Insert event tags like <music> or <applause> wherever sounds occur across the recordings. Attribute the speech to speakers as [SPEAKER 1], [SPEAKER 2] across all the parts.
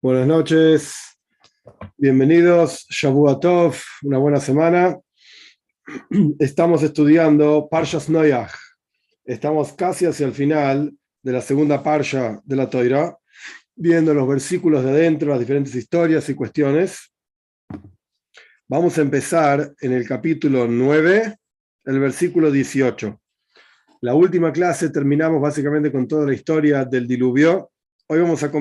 [SPEAKER 1] Buenas noches, bienvenidos, Shavuatov, una buena semana. Estamos estudiando Parshas Noyach. Estamos casi hacia el final de la segunda Parsha de la Toira, viendo los versículos de adentro, las diferentes historias y cuestiones. Vamos a empezar en el capítulo 9, el versículo 18. La última clase terminamos básicamente con toda la historia del diluvio. Hoy vamos a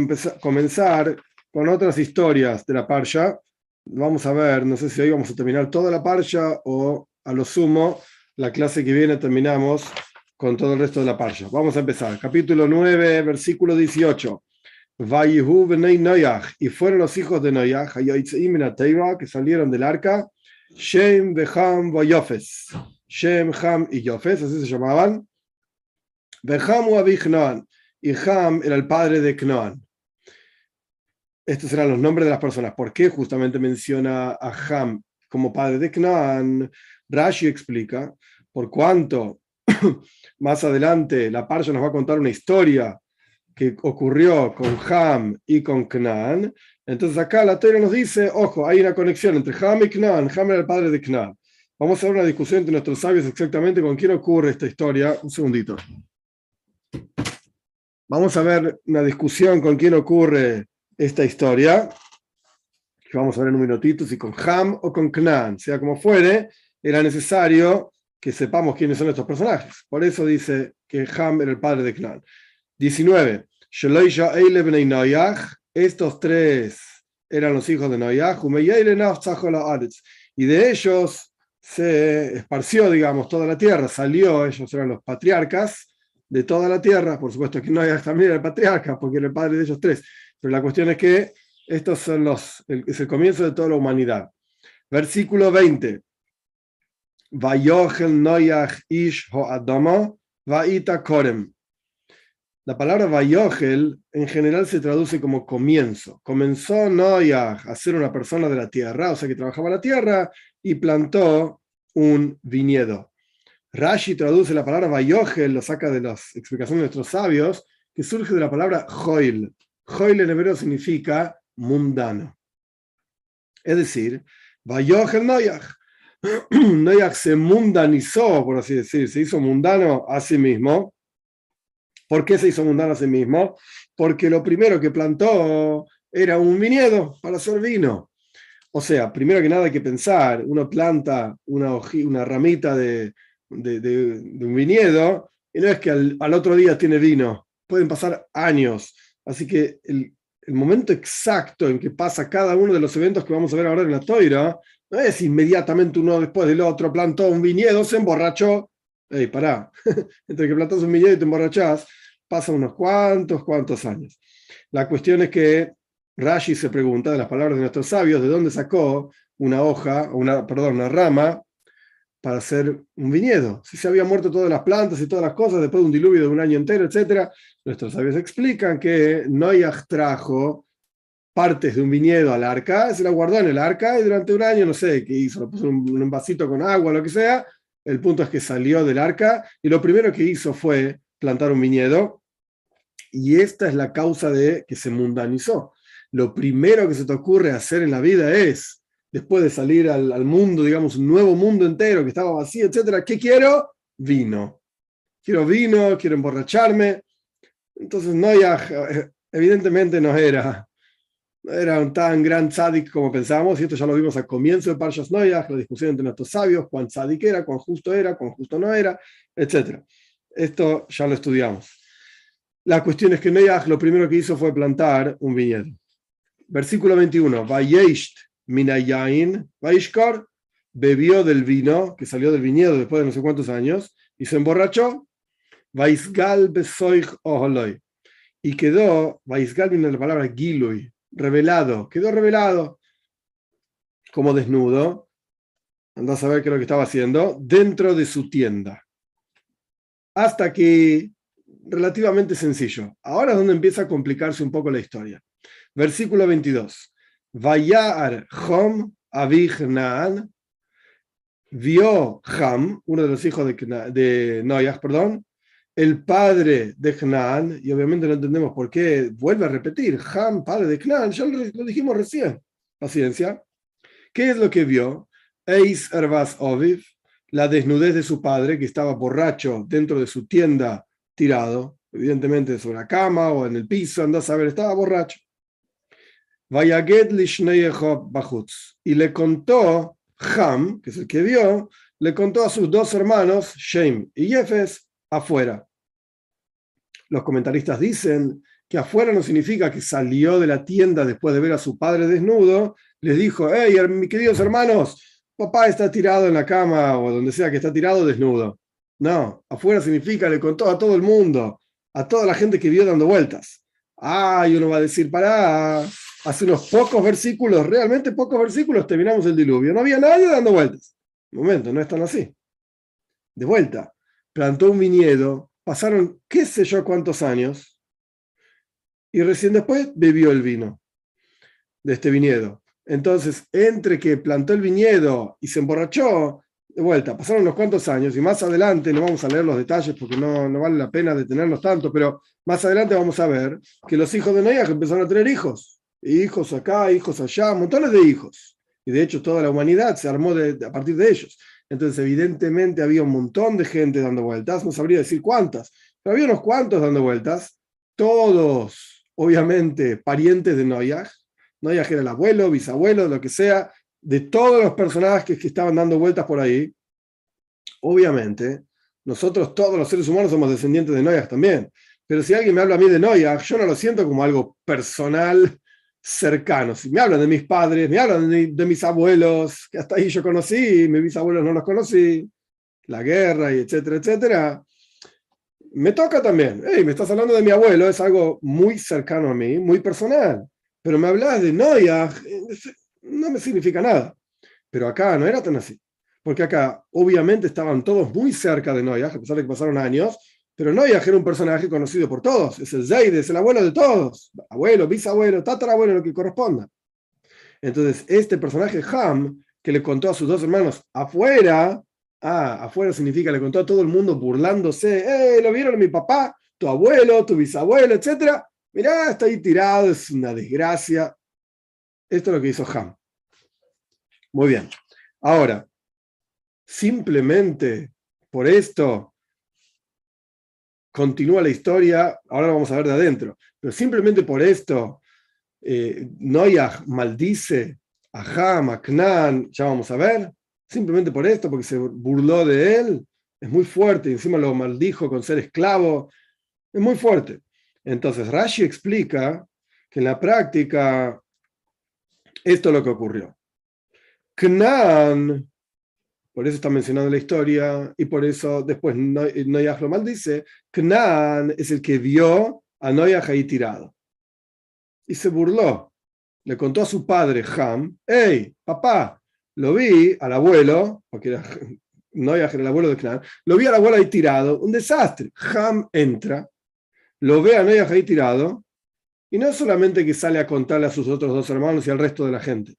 [SPEAKER 1] comenzar con otras historias de la Parsha. Vamos a ver, no sé si hoy vamos a terminar toda la Parsha o a lo sumo, la clase que viene terminamos con todo el resto de la Parsha. Vamos a empezar. Capítulo 9, versículo 18. Y fueron los hijos de Noyach, que salieron del arca, Shem, Beham, Vayofes. Shem, Ham y Yofes, así se llamaban. Beham u y Ham era el padre de Knoan. Estos eran los nombres de las personas. ¿Por qué justamente menciona a Ham como padre de Knoan? Rashi explica, por cuanto <clears throat> más adelante la Parsha nos va a contar una historia que ocurrió con Ham y con Knan. Entonces acá la Torah nos dice, ojo, hay una conexión entre Ham y Knan. Ham era el padre de Knan. Vamos a ver una discusión entre nuestros sabios exactamente con quién ocurre esta historia. Un segundito. Vamos a ver una discusión con quién ocurre esta historia. Que vamos a ver en un minutito, si con Ham o con Knan. Sea como fuere, era necesario que sepamos quiénes son estos personajes. Por eso dice que Ham era el padre de Knan. 19. Estos tres eran los hijos de Noyach, y de ellos se esparció, digamos, toda la tierra, salió, ellos eran los patriarcas de toda la tierra, por supuesto que Noyach también era el patriarca, porque era el padre de ellos tres, pero la cuestión es que estos son los, es el comienzo de toda la humanidad. Versículo 20. Vayochel Noyach ish ho vaita korem. La palabra Vayogel en general se traduce como comienzo. Comenzó Noyah a ser una persona de la tierra, o sea que trabajaba la tierra y plantó un viñedo. Rashi traduce la palabra Vayogel, lo saca de las explicaciones de nuestros sabios, que surge de la palabra Joil. Joil en hebreo significa mundano. Es decir, Vayogel Noyah. <clears throat> Noyah se mundanizó, por así decir, se hizo mundano a sí mismo ¿Por qué se hizo mundano a sí mismo? Porque lo primero que plantó era un viñedo para hacer vino. O sea, primero que nada hay que pensar, uno planta una, una ramita de, un viñedo y no es que al, otro día tiene vino, pueden pasar años. Así que el, momento exacto en que pasa cada uno de los eventos que vamos a ver ahora en la toira, no es inmediatamente uno después del otro, plantó un viñedo, se emborrachó. Ey, pará, <laughs> entre que plantas un viñedo y te emborrachás, pasan unos cuantos, cuantos años. La cuestión es que Rashi se pregunta de las palabras de nuestros sabios de dónde sacó una hoja, una, perdón, una rama para hacer un viñedo. Si se habían muerto todas las plantas y todas las cosas después de un diluvio de un año entero, etc. Nuestros sabios explican que Noyaj trajo partes de un viñedo al arca, se la guardó en el arca y durante un año, no sé qué hizo, lo puso en un vasito con agua, lo que sea. El punto es que salió del arca y lo primero que hizo fue plantar un viñedo. Y esta es la causa de que se mundanizó. Lo primero que se te ocurre hacer en la vida es, después de salir al, mundo, digamos, un nuevo mundo entero que estaba vacío, etcétera, ¿qué quiero? Vino. Quiero vino, quiero emborracharme. Entonces, no ya, evidentemente no era, no era un tan gran tzadik como pensábamos, y esto ya lo vimos al comienzo de Parshas Noyach, la discusión entre nuestros sabios, cuán tzadik era, cuán justo era, cuán justo no era, etcétera. Esto ya lo estudiamos. La cuestión es que Neach lo primero que hizo fue plantar un viñedo. Versículo 21. Vayesht minayain, Vaishkar bebió del vino que salió del viñedo después de no sé cuántos años y se emborrachó. Vaisgal besoich oholoy. Y quedó, Vaisgal viene la palabra gilui, revelado, quedó revelado como desnudo. Anda a saber qué es lo que estaba haciendo dentro de su tienda hasta que relativamente sencillo. Ahora es donde empieza a complicarse un poco la historia. Versículo 22. Vayar Hom Naan vio Ham, uno de los hijos de, de Noyah, perdón, el padre de Canaán, y obviamente no entendemos por qué vuelve a repetir, Ham, padre de Canaán, ya lo, dijimos recién, paciencia. ¿Qué es lo que vio? Eis Ervas Oviv, la desnudez de su padre, que estaba borracho dentro de su tienda tirado, evidentemente sobre la cama o en el piso, anda a saber, estaba borracho. Y le contó Ham, que es el que vio, le contó a sus dos hermanos, Shem y Jefes, afuera. Los comentaristas dicen que afuera no significa que salió de la tienda después de ver a su padre desnudo, les dijo, hey, mis queridos hermanos, papá está tirado en la cama o donde sea que está tirado desnudo. No, afuera significa, le contó a todo el mundo, a toda la gente que vio dando vueltas. Ah, uno va a decir, pará, hace unos pocos versículos, realmente pocos versículos, terminamos el diluvio. No había nadie dando vueltas. Un momento, no es tan así. De vuelta, plantó un viñedo, pasaron qué sé yo cuántos años, y recién después bebió el vino de este viñedo. Entonces, entre que plantó el viñedo y se emborrachó, de vuelta, pasaron unos cuantos años y más adelante, no vamos a leer los detalles porque no, no vale la pena detenernos tanto, pero más adelante vamos a ver que los hijos de Noé empezaron a tener hijos, hijos acá, hijos allá, montones de hijos. Y de hecho toda la humanidad se armó a partir de ellos. Entonces evidentemente había un montón de gente dando vueltas, no sabría decir cuántas, pero había unos cuantos dando vueltas, todos obviamente parientes de Noyaj, Noyaj era el abuelo, bisabuelo, lo que sea, de todos los personajes que estaban dando vueltas por ahí, obviamente, nosotros todos los seres humanos somos descendientes de Noyaj también. Pero si alguien me habla a mí de Noyaj, yo no lo siento como algo personal, cercano. Si me hablan de mis padres, me hablan de, mis abuelos, que hasta ahí yo conocí, mis bisabuelos no los conocí, la guerra y etcétera, etcétera. Me toca también. Hey, me estás hablando de mi abuelo, es algo muy cercano a mí, muy personal. Pero me hablas de Noyaj, no me significa nada. Pero acá no era tan así. Porque acá, obviamente, estaban todos muy cerca de Noyaj, a pesar de que pasaron años, pero Noyaj era un personaje conocido por todos. Es el Zeide, es el abuelo de todos. Abuelo, bisabuelo, tatarabuelo, lo que corresponda. Entonces, este personaje, Ham, que le contó a sus dos hermanos afuera, ah, afuera significa le contó a todo el mundo burlándose, eh, lo vieron mi papá, tu abuelo, tu bisabuelo, etcétera. Mirá, está ahí tirado, es una desgracia. Esto es lo que hizo Ham. Muy bien. Ahora, simplemente por esto continúa la historia, ahora lo vamos a ver de adentro, pero simplemente por esto, eh, maldice a Ham, a Knan, ya vamos a ver, simplemente por esto, porque se burló de él, es muy fuerte, y encima lo maldijo con ser esclavo, es muy fuerte. Entonces Rashi explica que en la práctica esto es lo que ocurrió. Knan, por eso está mencionando la historia, y por eso después Noyaj lo maldice, Knan es el que vio a Noyaj ahí tirado. Y se burló. Le contó a su padre Ham, hey, papá, lo vi al abuelo, porque era, <laughs> era el abuelo de Knan, lo vi al abuelo ahí tirado, un desastre. Ham entra, lo ve a Noyaj ahí tirado, y no solamente que sale a contarle a sus otros dos hermanos y al resto de la gente.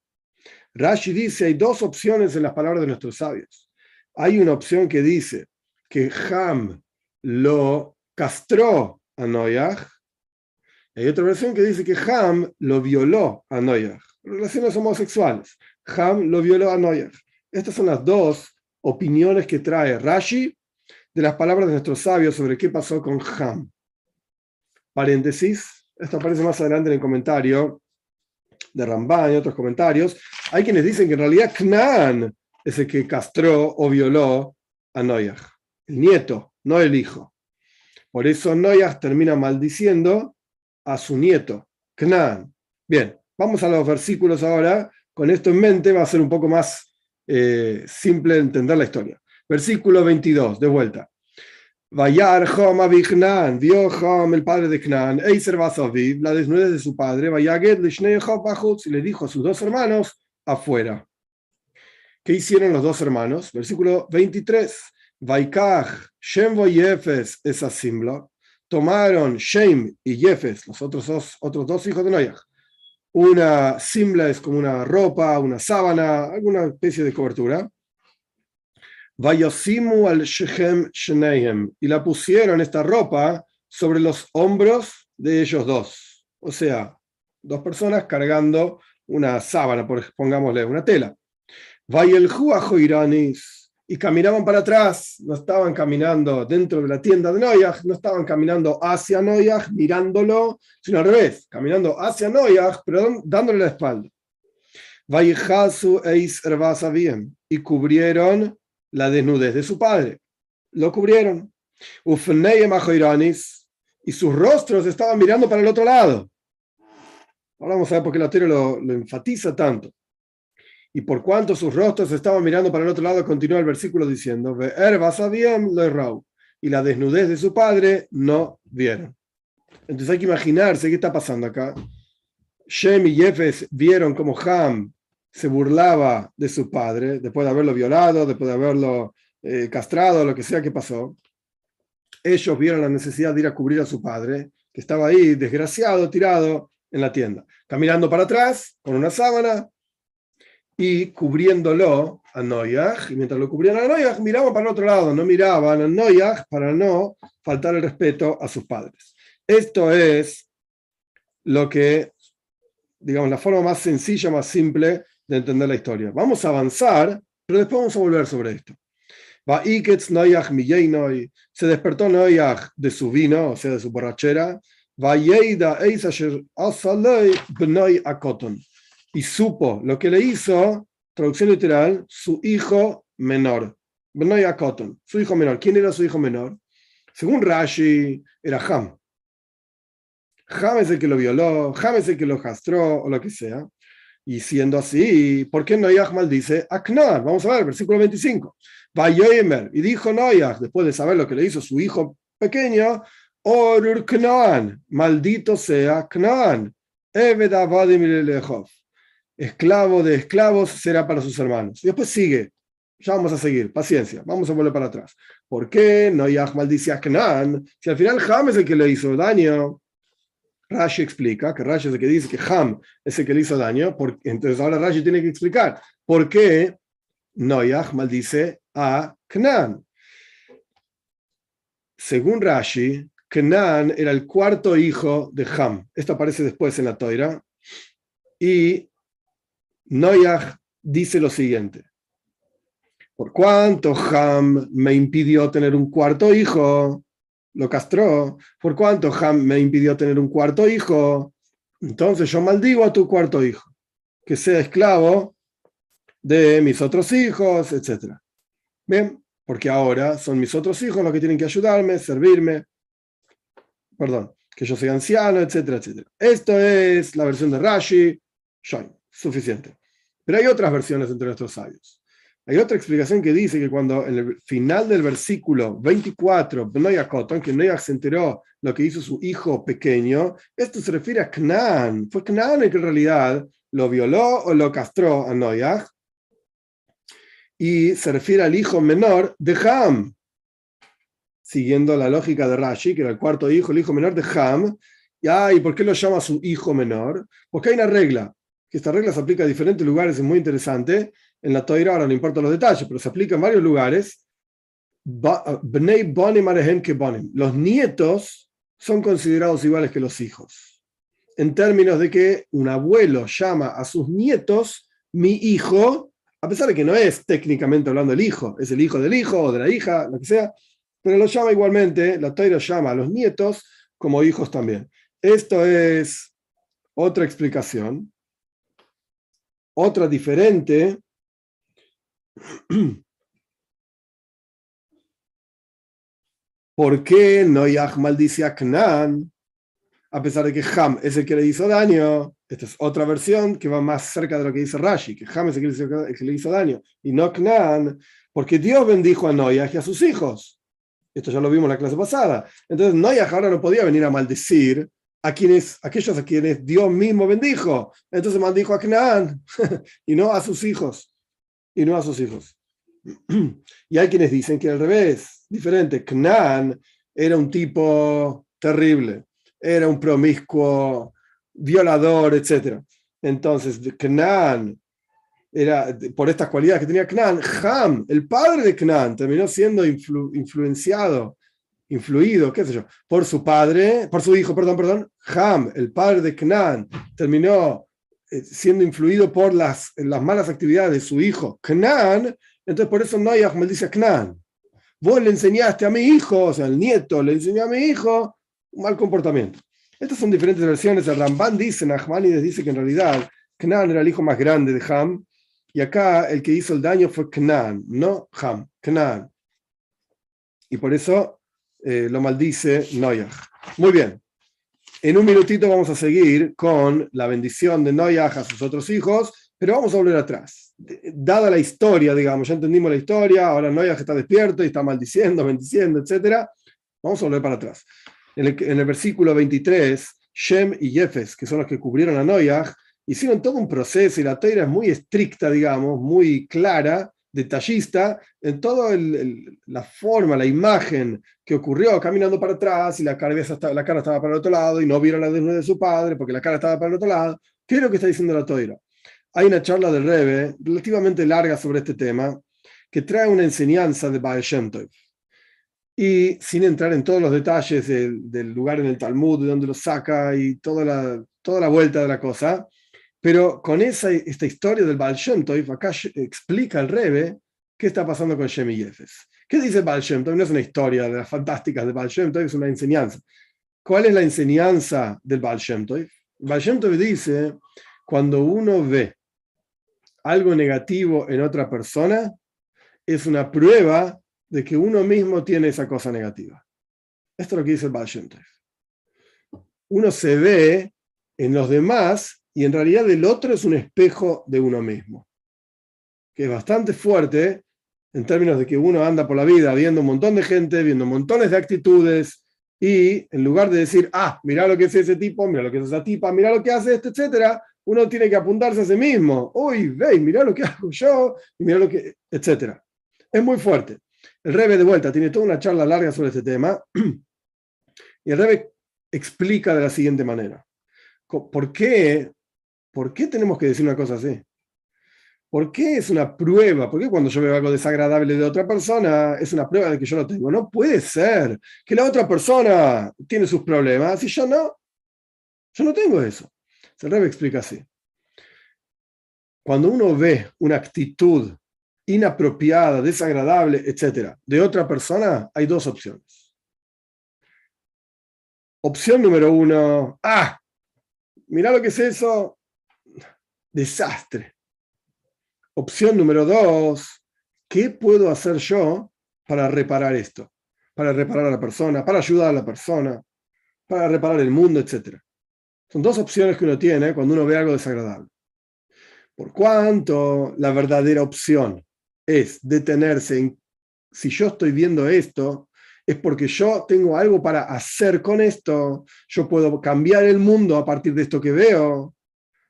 [SPEAKER 1] Rashi dice, hay dos opciones en las palabras de nuestros sabios. Hay una opción que dice que Ham lo castró a Noyaj. Hay otra versión que dice que Ham lo violó a Noyaj. Relaciones homosexuales. Ham lo violó a Noyaj. Estas son las dos opiniones que trae Rashi de las palabras de nuestros sabios sobre qué pasó con Ham. Paréntesis, esto aparece más adelante en el comentario de Ramban y otros comentarios, hay quienes dicen que en realidad Knan es el que castró o violó a Noyaj, el nieto, no el hijo. Por eso Noyaj termina maldiciendo a su nieto, Knan. Bien, vamos a los versículos ahora. Con esto en mente va a ser un poco más eh, simple entender la historia. Versículo 22, de vuelta. Vayar Jom Abignan, vio Jom, el padre de Knan, Eiser Basaviv, la desnudez de su padre, Vayaget Lishnei Bachutz, y le dijo a sus dos hermanos, afuera. ¿Qué hicieron los dos hermanos? Versículo 23. Vaikach, Shem Yefes, esa simbla, tomaron Shem y Yefes, los otros dos, otros dos hijos de Noyach. Una simbla es como una ropa, una sábana, alguna especie de cobertura Vayosimu al Shechem Shneihem. Y la pusieron esta ropa sobre los hombros de ellos dos. O sea, dos personas cargando una sábana, pongámosle, una tela. Y caminaban para atrás, no estaban caminando dentro de la tienda de Noyaj, no estaban caminando hacia Noyaj mirándolo, sino al revés, caminando hacia Noyaj, pero dándole la espalda. Y cubrieron la desnudez de su padre. Lo cubrieron. y sus rostros estaban mirando para el otro lado. Ahora vamos a ver por qué la teoría lo, enfatiza tanto. Y por cuanto sus rostros estaban mirando para el otro lado, continúa el versículo diciendo, y la desnudez de su padre no vieron. Entonces hay que imaginarse qué está pasando acá. Shem y Jefes vieron como Ham se burlaba de su padre después de haberlo violado, después de haberlo eh, castrado, lo que sea que pasó. Ellos vieron la necesidad de ir a cubrir a su padre, que estaba ahí desgraciado, tirado en la tienda, caminando para atrás con una sábana y cubriéndolo a Noyaj. Y mientras lo cubrían a Noyaj, miraban para el otro lado, no miraban a Noyaj para no faltar el respeto a sus padres. Esto es lo que, digamos, la forma más sencilla, más simple de entender la historia. Vamos a avanzar, pero después vamos a volver sobre esto. Se despertó Noyaj de su vino, o sea, de su borrachera. Y supo lo que le hizo, traducción literal, su hijo menor. Su hijo menor. ¿Quién era su hijo menor? Según Rashi, era Ham. Ham es el que lo violó, Ham es el que lo castró, o lo que sea. Y siendo así, ¿por qué Noyaj maldice a Knan? Vamos a ver, versículo 25. Y dijo Noyaj, después de saber lo que le hizo su hijo pequeño, Orur Knan, maldito sea Knan. Esclavo de esclavos será para sus hermanos. Y después sigue. Ya vamos a seguir, paciencia, vamos a volver para atrás. ¿Por qué Noyaj maldice a Knan? Si al final Ham es el que le hizo daño. Rashi explica que Rashi es el que dice que Ham es el que le hizo daño, porque, entonces ahora Rashi tiene que explicar por qué Noyah maldice a Knan. Según Rashi, Knan era el cuarto hijo de Ham. Esto aparece después en la Toira. Y Noyah dice lo siguiente. Por cuanto Ham me impidió tener un cuarto hijo, lo castró, por cuanto Ham me impidió tener un cuarto hijo, entonces yo maldigo a tu cuarto hijo, que sea esclavo de mis otros hijos, etc. Bien, porque ahora son mis otros hijos los que tienen que ayudarme, servirme, perdón, que yo soy anciano, etcétera, etcétera. Esto es la versión de Rashi, suficiente. Pero hay otras versiones entre nuestros sabios. Hay otra explicación que dice que cuando en el final del versículo 24, que Noach se enteró lo que hizo su hijo pequeño, esto se refiere a Canaán. Fue Canaán el que en realidad lo violó o lo castró a Noach. Y se refiere al hijo menor de Ham, siguiendo la lógica de Rashi, que era el cuarto hijo, el hijo menor de Ham. ¿Y por qué lo llama su hijo menor? Porque hay una regla, que esta regla se aplica a diferentes lugares, es muy interesante en la Toira, ahora no importa los detalles, pero se aplica en varios lugares. Los nietos son considerados iguales que los hijos, en términos de que un abuelo llama a sus nietos mi hijo, a pesar de que no es técnicamente hablando el hijo, es el hijo del hijo o de la hija, lo que sea, pero lo llama igualmente, la Toira llama a los nietos como hijos también. Esto es otra explicación, otra diferente <clears throat> ¿Por qué Noyah maldice a Knan? A pesar de que Ham es el que le hizo daño, esta es otra versión que va más cerca de lo que dice Rashi, que Ham es el que le hizo, daño, y no Knan, porque Dios bendijo a Noyah y a sus hijos. Esto ya lo vimos en la clase pasada. Entonces Noyah ahora no podía venir a maldecir a quienes, aquellos a quienes Dios mismo bendijo. Entonces maldijo a Knan <laughs> y no a sus hijos y no a sus hijos. <clears throat> Y hay quienes dicen que al revés, diferente. Knan era un tipo terrible, era un promiscuo, violador, etc. Entonces, Knan era por estas cualidades que tenía Knan, Ham, el padre de Knan, terminó siendo influenciado, influido, qué sé yo, por su padre, por su hijo, perdón, perdón, Ham, el padre de Knan, terminó eh, siendo influido por las, las malas actividades de su hijo Knan, entonces por eso Noyah maldice a Knan. Vos le enseñaste a mi hijo, o sea, el nieto le enseñó a mi hijo un mal comportamiento. Estas son diferentes versiones. El Ramban dice, Nachmanides dice que en realidad Knan era el hijo más grande de Ham, y acá el que hizo el daño fue Knan, no Ham, Knan. Y por eso eh, lo maldice Noyah. Muy bien. En un minutito vamos a seguir con la bendición de Noyah a sus otros hijos, pero vamos a volver atrás. Dada la historia, digamos, ya entendimos la historia, ahora Noyah está despierto y está maldiciendo, <laughs> bendiciendo, etc. Vamos a volver para atrás. En el, en el versículo 23, Shem y Jefes, que son los que cubrieron a Noyah, hicieron todo un proceso y la toira es muy estricta, digamos, muy clara, detallista, en toda la forma, la imagen que ocurrió caminando para atrás y la, cabeza la cara estaba para el otro lado y no vieron la desnuda de su padre porque la cara estaba para el otro lado. ¿Qué es lo que está diciendo la toira? Hay una charla del Rebe relativamente larga sobre este tema que trae una enseñanza de Baal Shem Y sin entrar en todos los detalles del, lugar en el Talmud, de dónde lo saca y toda la, toda la vuelta de la cosa, pero con esa, esta historia del Baal acá explica el Rebe qué está pasando con Shem y Yefes. ¿Qué dice Baal Shem No es una historia de las fantásticas de Baal es una enseñanza. ¿Cuál es la enseñanza del Baal Shem Tov? Dice, cuando uno ve algo negativo en otra persona, es una prueba de que uno mismo tiene esa cosa negativa. Esto es lo que dice el Baal Uno se ve en los demás y en realidad el otro es un espejo de uno mismo, que es bastante fuerte en términos de que uno anda por la vida viendo un montón de gente, viendo montones de actitudes, y en lugar de decir, ah, mira lo que es ese tipo, mira lo que es esa tipa, mira lo que hace esto, etcétera, uno tiene que apuntarse a sí mismo. Uy, ve, mira lo que <laughs> hago yo, y mira lo que, etcétera. Es muy fuerte. El Rebe de vuelta tiene toda una charla larga sobre este tema, <clears throat> y el Rebe explica de la siguiente manera. ¿Por qué ¿Por qué tenemos que decir una cosa así? ¿Por qué es una prueba? ¿Por qué cuando yo veo algo desagradable de otra persona es una prueba de que yo lo tengo? No puede ser que la otra persona tiene sus problemas y yo no. Yo no tengo eso. Se Rebe explica así. Cuando uno ve una actitud inapropiada, desagradable, etc., de otra persona, hay dos opciones. Opción número uno, ah, mira lo que es eso, desastre. Opción número dos, ¿qué puedo hacer yo para reparar esto? Para reparar a la persona, para ayudar a la persona, para reparar el mundo, etc. Son dos opciones que uno tiene cuando uno ve algo desagradable. Por cuanto la verdadera opción es detenerse en, si yo estoy viendo esto, es porque yo tengo algo para hacer con esto, yo puedo cambiar el mundo a partir de esto que veo,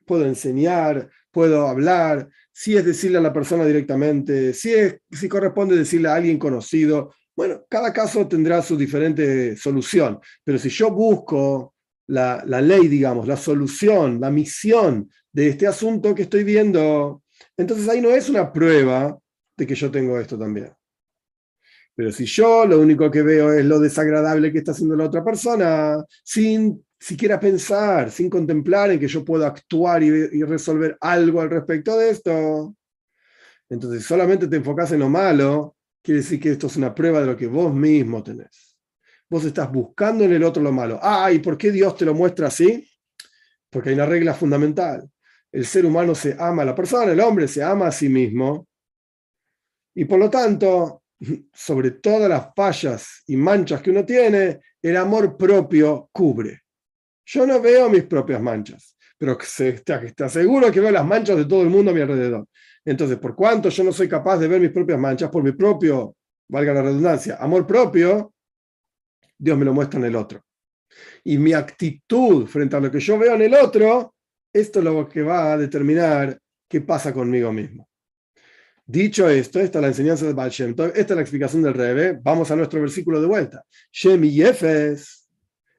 [SPEAKER 1] puedo enseñar, puedo hablar, si es decirle a la persona directamente, si, es, si corresponde decirle a alguien conocido. Bueno, cada caso tendrá su diferente solución, pero si yo busco la, la ley, digamos, la solución, la misión de este asunto que estoy viendo, entonces ahí no es una prueba de que yo tengo esto también. Pero si yo lo único que veo es lo desagradable que está haciendo la otra persona, sin siquiera pensar, sin contemplar en que yo puedo actuar y, resolver algo al respecto de esto. Entonces, solamente te enfocas en lo malo, quiere decir que esto es una prueba de lo que vos mismo tenés. Vos estás buscando en el otro lo malo. Ah, ¿y por qué Dios te lo muestra así? Porque hay una regla fundamental. El ser humano se ama a la persona, el hombre se ama a sí mismo. Y por lo tanto, sobre todas las fallas y manchas que uno tiene, el amor propio cubre. Yo no veo mis propias manchas, pero te aseguro que veo las manchas de todo el mundo a mi alrededor. Entonces, por cuanto yo no soy capaz de ver mis propias manchas, por mi propio, valga la redundancia, amor propio, Dios me lo muestra en el otro. Y mi actitud frente a lo que yo veo en el otro, esto es lo que va a determinar qué pasa conmigo mismo. Dicho esto, esta es la enseñanza de Baal Shem esta es la explicación del Rebe. Vamos a nuestro versículo de vuelta. Shem y Yefes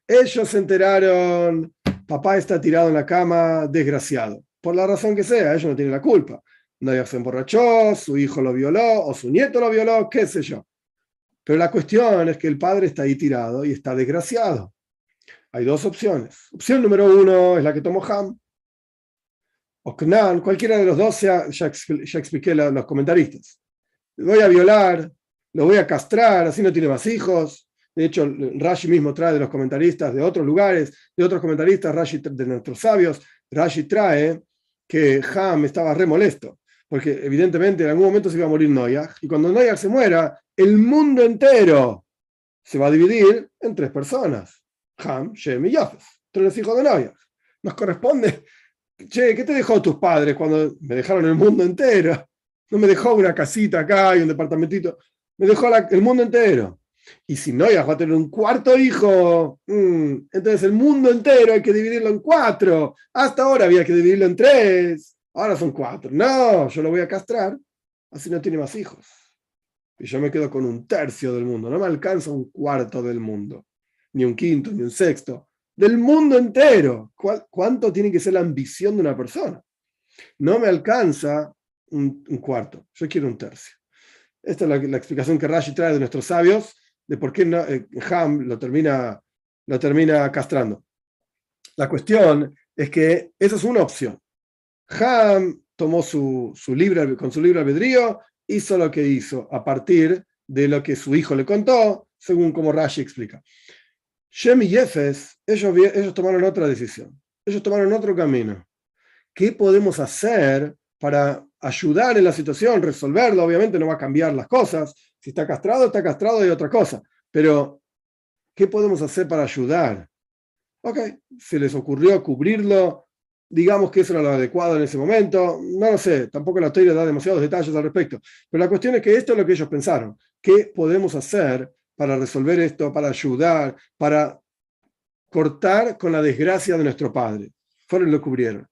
[SPEAKER 1] ellos se enteraron, papá está tirado en la cama, desgraciado. Por la razón que sea, ellos no tienen la culpa. Noyaj se emborrachó, su hijo lo violó o su nieto lo violó, qué sé yo. Pero la cuestión es que el padre está ahí tirado y está desgraciado. Hay dos opciones. Opción número uno es la que tomó Ham. O Knan, cualquiera de los dos, ya, ya, expliqué los comentaristas. Lo voy a violar, lo voy a castrar, así no tiene más hijos. De hecho, Rashi mismo trae de los comentaristas de otros lugares, de otros comentaristas, Rashi de nuestros sabios, Rashi trae que Ham estaba re molesto, porque evidentemente en algún momento se iba a morir Noyag, y cuando Noyag se muera, el mundo entero se va a dividir en tres personas, Ham, Shem y Yafes, tres hijos de Noyag. Nos corresponde, che, ¿qué te dejó tus padres cuando me dejaron el mundo entero? No me dejó una casita acá y un departamentito, me dejó el mundo entero. Y si no, va a tener un cuarto hijo. Mm, entonces el mundo entero hay que dividirlo en cuatro. Hasta ahora había que dividirlo en tres. Ahora son cuatro. No, yo lo voy a castrar. Así no tiene más hijos. Y yo me quedo con un tercio del mundo. No me alcanza un cuarto del mundo. Ni un quinto, ni un sexto. Del mundo entero. ¿Cuánto tiene que ser la ambición de una persona? No me alcanza un, cuarto. Yo quiero un tercio. Esta es la explicación que Rashi trae de nuestros sabios de por qué eh, Ham lo termina, lo termina castrando. La cuestión es que esa es una opción. Ham tomó su, su libre, con su libre albedrío, hizo lo que hizo a partir de lo que su hijo le contó, según como Rashi explica. Shem y Jefes, ellos, ellos tomaron otra decisión, ellos tomaron otro camino. ¿Qué podemos hacer para ayudar en la situación, resolverlo? Obviamente no va a cambiar las cosas, si está castrado, está castrado y otra cosa. Pero, ¿qué podemos hacer para ayudar? Ok, se les ocurrió cubrirlo, digamos que eso era lo adecuado en ese momento, no lo sé, tampoco la historia da demasiados detalles al respecto, pero la cuestión es que esto es lo que ellos pensaron, ¿qué podemos hacer para resolver esto, para ayudar, para cortar con la desgracia de nuestro padre? Fueron lo cubrieron.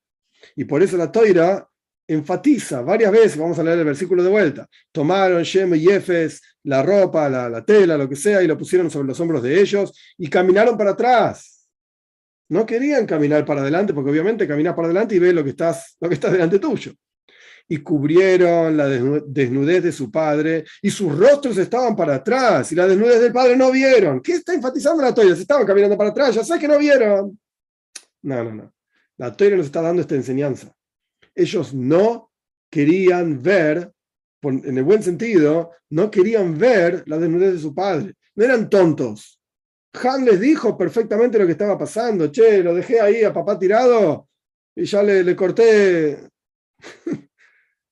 [SPEAKER 1] Y por eso la toira enfatiza varias veces, vamos a leer el versículo de vuelta, tomaron Shem y Efes la ropa, la, tela, lo que sea, y lo pusieron sobre los hombros de ellos y caminaron para atrás. No querían caminar para adelante, porque obviamente caminas para adelante y ves lo que, estás, lo que está delante tuyo. Y cubrieron la desnudez de su padre y sus rostros estaban para atrás y la desnudez del padre no vieron. ¿Qué está enfatizando la toya? Se estaban caminando para atrás, ya sé que no vieron. No, no, no. La toya nos está dando esta enseñanza ellos no querían ver, en el buen sentido, no querían ver la desnudez de su padre. No eran tontos. Han les dijo perfectamente lo que estaba pasando. Che, lo dejé ahí a papá tirado y ya le, le corté. <laughs>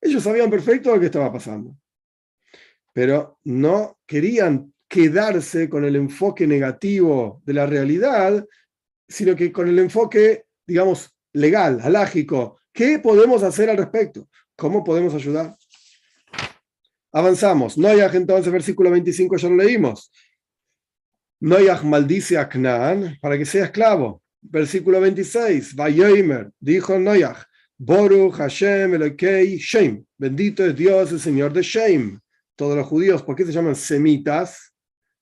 [SPEAKER 1] ellos sabían perfecto lo que estaba pasando. Pero no querían quedarse con el enfoque negativo de la realidad, sino que con el enfoque, digamos, legal, alágico, ¿Qué podemos hacer al respecto? ¿Cómo podemos ayudar? Avanzamos. Noyaj, entonces, versículo 25, ya lo leímos. Noyaj maldice a Canaán para que sea esclavo. Versículo 26. Vayoimer, dijo Noyaj, Boru Hashem Elokei Shem. Bendito es Dios, el Señor de Shem. Todos los judíos, ¿por qué se llaman semitas?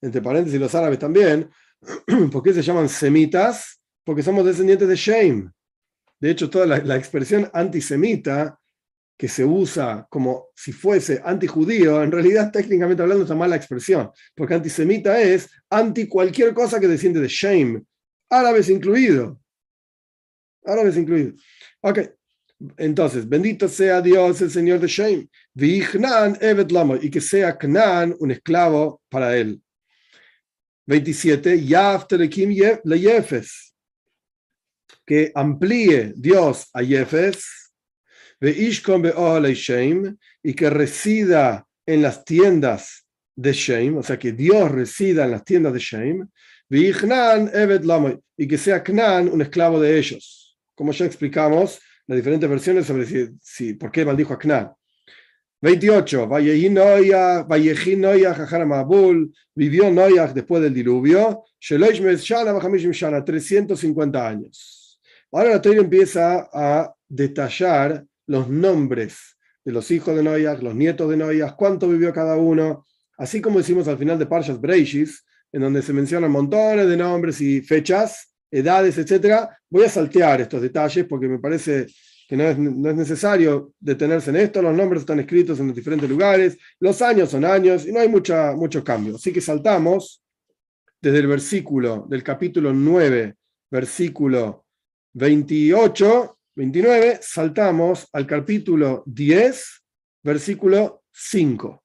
[SPEAKER 1] Entre paréntesis, los árabes también. <clears throat> ¿Por qué se llaman semitas? Porque somos descendientes de Shem. De hecho, toda la, expresión antisemita que se usa como si fuese antijudío, en realidad técnicamente hablando es una mala expresión, porque antisemita es anti cualquier cosa que desciende de shame, árabes incluido. Árabes incluido. Ok, entonces, bendito sea Dios, el Señor de Shem, y que sea Knan un esclavo para él. 27, Yaf Telekim Leyefes que amplíe Dios a Yefes, y que resida en las tiendas de Shem, o sea, que Dios resida en las tiendas de Shem, y que sea Knan un esclavo de ellos. Como ya explicamos, las diferentes versiones sobre si, si por qué maldijo a Knan. 28. Vivió Noyah después del diluvio. 350 años. Ahora la Torah empieza a detallar los nombres de los hijos de Noyah, los nietos de Noyah, cuánto vivió cada uno, así como hicimos al final de Parshas Breishis, en donde se mencionan montones de nombres y fechas, edades, etc. Voy a saltear estos detalles porque me parece que no es, necesario detenerse en esto, los nombres están escritos en los diferentes lugares, los años son años y no hay mucha, mucho cambio. Así que saltamos desde el versículo del capítulo 9, versículo 28, 29, saltamos al capítulo 10, versículo 5.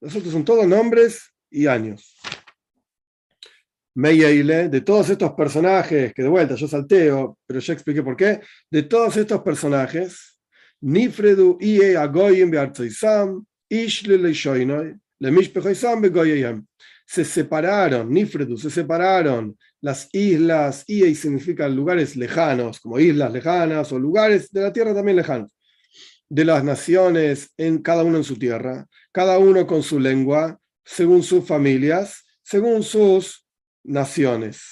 [SPEAKER 1] Nosotros son todos nombres y años. Meyeile, de todos estos personajes, que de vuelta yo salteo, pero ya expliqué por qué, de todos estos personajes, Nifredu Ie Agoyim Beartzoisam, Ishle Leishoinoi, Lemishpechoisam Begoyeyem. Se separaron, Nifredu, se separaron las islas, Ie significa lugares lejanos, como islas lejanas o lugares de la tierra también lejanos, de las naciones, en cada uno en su tierra, cada uno con su lengua, según sus familias, según sus naciones.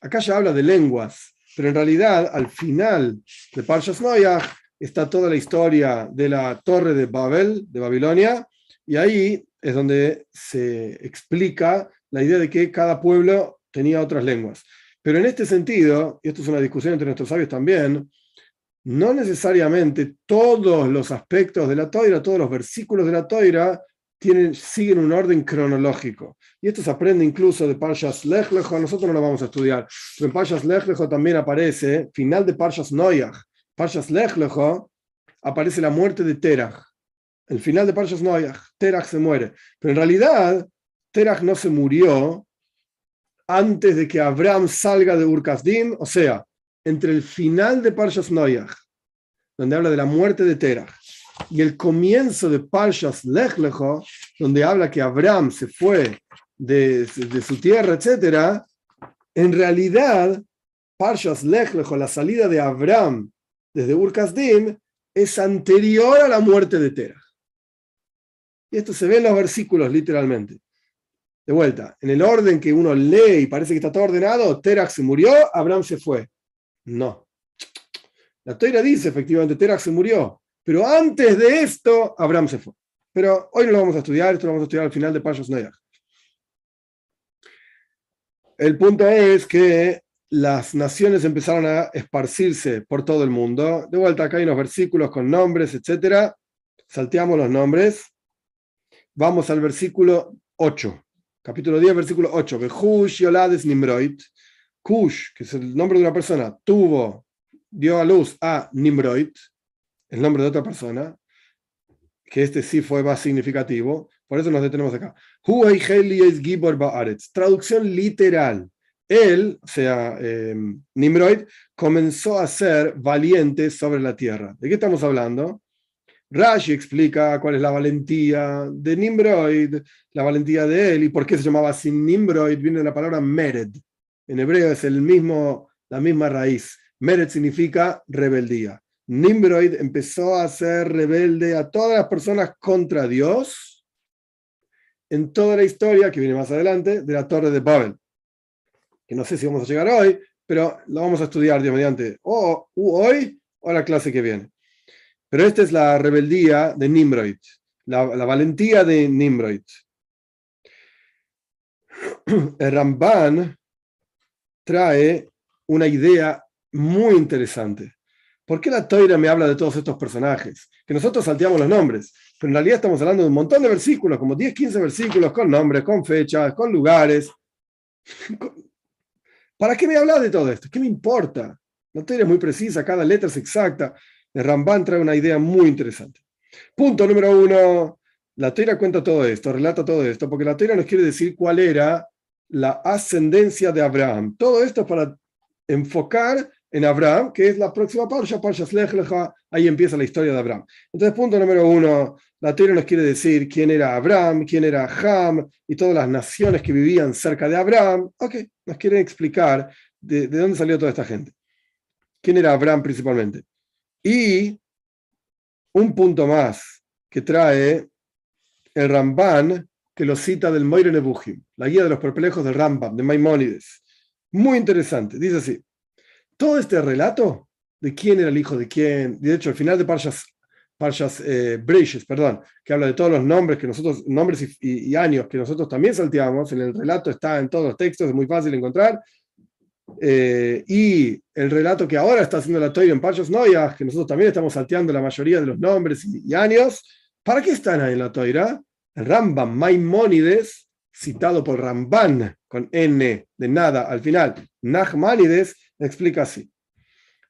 [SPEAKER 1] Acá ya habla de lenguas, pero en realidad al final de Parshas Noyah está toda la historia de la torre de Babel, de Babilonia, y ahí es donde se explica la idea de que cada pueblo tenía otras lenguas. Pero en este sentido, y esto es una discusión entre nuestros sabios también, no necesariamente todos los aspectos de la toira, todos los versículos de la toira tienen, siguen un orden cronológico. Y esto se aprende incluso de Parshas Lech nosotros no lo vamos a estudiar, pero en Parshas Lech también aparece, final de Parshas Noyach, Parshas Lech aparece la muerte de Terach. El final de Parshas Noyach, Terach se muere. Pero en realidad, Terach no se murió antes de que Abraham salga de Urkazdim, o sea, entre el final de Parshas Noyach, donde habla de la muerte de Terach, y el comienzo de Parshas Lech donde habla que Abraham se fue de, su tierra, etc., en realidad, Parshas Lech la salida de Abraham desde Urkazdim, es anterior a la muerte de Terah. Esto se ve en los versículos literalmente. De vuelta, en el orden que uno lee y parece que está todo ordenado, Terach se murió, Abraham se fue. No. La Torah dice efectivamente, Terach se murió, pero antes de esto, Abraham se fue. Pero hoy no lo vamos a estudiar, esto lo vamos a estudiar al final de Pashas Noyach. El punto es que las naciones empezaron a esparcirse por todo el mundo. De vuelta acá hay unos versículos con nombres, etc. Salteamos los nombres. Vamos al versículo 8. Capítulo 10, versículo 8. Behush Yolades Nimroid. Kush, que es el nombre de una persona, tuvo, dio a luz a Nimroid el nombre de otra persona, que este sí fue más significativo, por eso nos detenemos acá. Traducción literal. Él, o sea, Nimrod, comenzó a ser valiente sobre la tierra. ¿De qué estamos hablando? Rashi explica cuál es la valentía de Nimrod, la valentía de él y por qué se llamaba así Nimrod, viene de la palabra Mered. En hebreo es el mismo, la misma raíz. Mered significa rebeldía. Nimrod empezó a ser rebelde a todas las personas contra Dios en toda la historia que viene más adelante de la Torre de Babel. Que no sé si vamos a llegar hoy, pero lo vamos a estudiar de mediante o hoy o la clase que viene. Pero esta es la rebeldía de Nimrod, la, valentía de Nimrod. <clears throat> El Ramban trae una idea muy interesante. ¿Por qué la Toira me habla de todos estos personajes? Que nosotros salteamos los nombres, pero en realidad estamos hablando de un montón de versículos, como 10, 15 versículos con nombres, con fechas, con lugares. <laughs> ¿Para qué me habla de todo esto? ¿Qué me importa? La Toira es muy precisa, cada letra es exacta. Ramban trae una idea muy interesante. Punto número uno. La Toira cuenta todo esto, relata todo esto, porque la Toira nos quiere decir cuál era la ascendencia de Abraham. Todo esto es para enfocar en Abraham, que es la próxima parsha, Parsha Slech ahí empieza la historia de Abraham. Entonces, punto número uno, la teoría nos quiere decir quién era Abraham, quién era Ham y todas las naciones que vivían cerca de Abraham. Ok, nos quieren explicar de dónde salió toda esta gente. ¿Quién era Abraham principalmente? Y un punto más que trae el Ramban, que lo cita del Moire Nebuchim, la guía de los perplejos del Rambam, de Maimónides. Muy interesante. Dice así: todo este relato de quién era el hijo de quién, de hecho, al final de Parshas, Parshas eh, perdón, que habla de todos los nombres que nosotros, nombres y, años que nosotros también salteamos, el relato está en todos los textos, es muy fácil encontrar. Eh, y el relato que ahora está haciendo la Toira en Pachos Noyas, que nosotros también estamos salteando la mayoría de los nombres y, años, ¿para qué están ahí en la Toira? El Rambam Maimónides, citado por Ramban con N de nada al final, Nachmanides, explica así.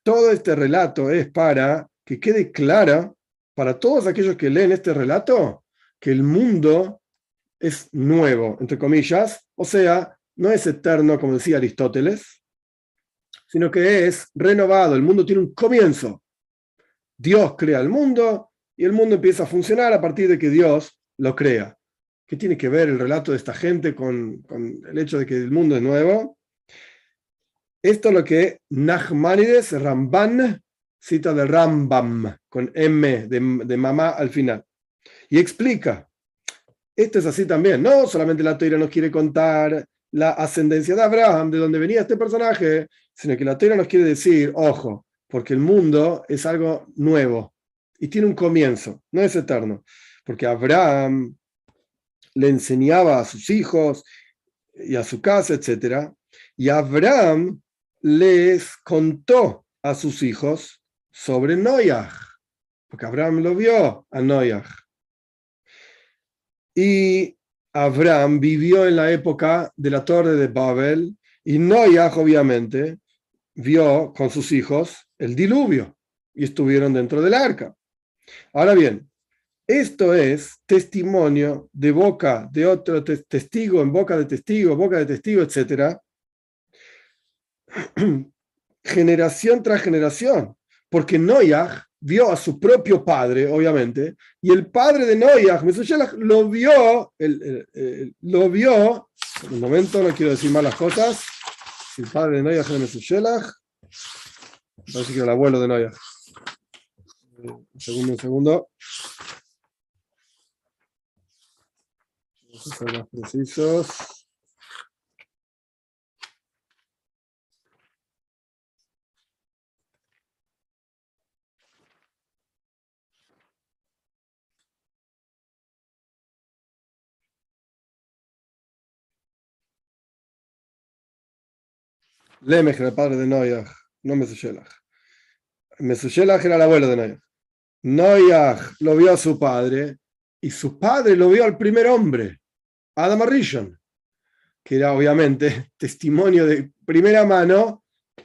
[SPEAKER 1] Todo este relato es para que quede clara para todos aquellos que leen este relato que el mundo es nuevo, entre comillas, o sea, no es eterno, como decía Aristóteles, sino que es renovado. El mundo tiene un comienzo. Dios crea el mundo y el mundo empieza a funcionar a partir de que Dios lo crea. ¿Qué tiene que ver el relato de esta gente con, el hecho de que el mundo es nuevo? Esto es lo que Nachmanides Ramban cita de Rambam, con M de, de mamá al final. Y explica, esto es así también, no solamente la Torah nos quiere contar la ascendencia de Abraham, de donde venía este personaje, sino que la Torah nos quiere decir, ojo, porque el mundo es algo nuevo y tiene un comienzo, no es eterno, porque Abraham le enseñaba a sus hijos y a su casa, etc. Y Abraham les contó a sus hijos sobre Noach, porque Abraham lo vio a Noach. Y Abraham vivió en la época de la torre de Babel y Noach, obviamente, vio con sus hijos el diluvio y estuvieron dentro del arca. Ahora bien, esto es testimonio de boca de otro testigo, en boca de testigo, boca de testigo, etc. <clears throat> generación tras generación, porque Noach vio a su propio padre, obviamente, y el padre de Noach, lo vio, lo vio, en un momento no quiero decir malas cosas, el padre de Noach era Mesushelach, parece que era el abuelo de Noach. Un segundo, un segundo. Vamos a ser más precisos. Lemech era el padre de Noyach, no Mesushelach. Mesushelach era el abuelo de Noyach. Noyach lo vio a su padre y su padre lo vio al primer hombre, Adam Arishon, que era obviamente <laughs> testimonio de primera mano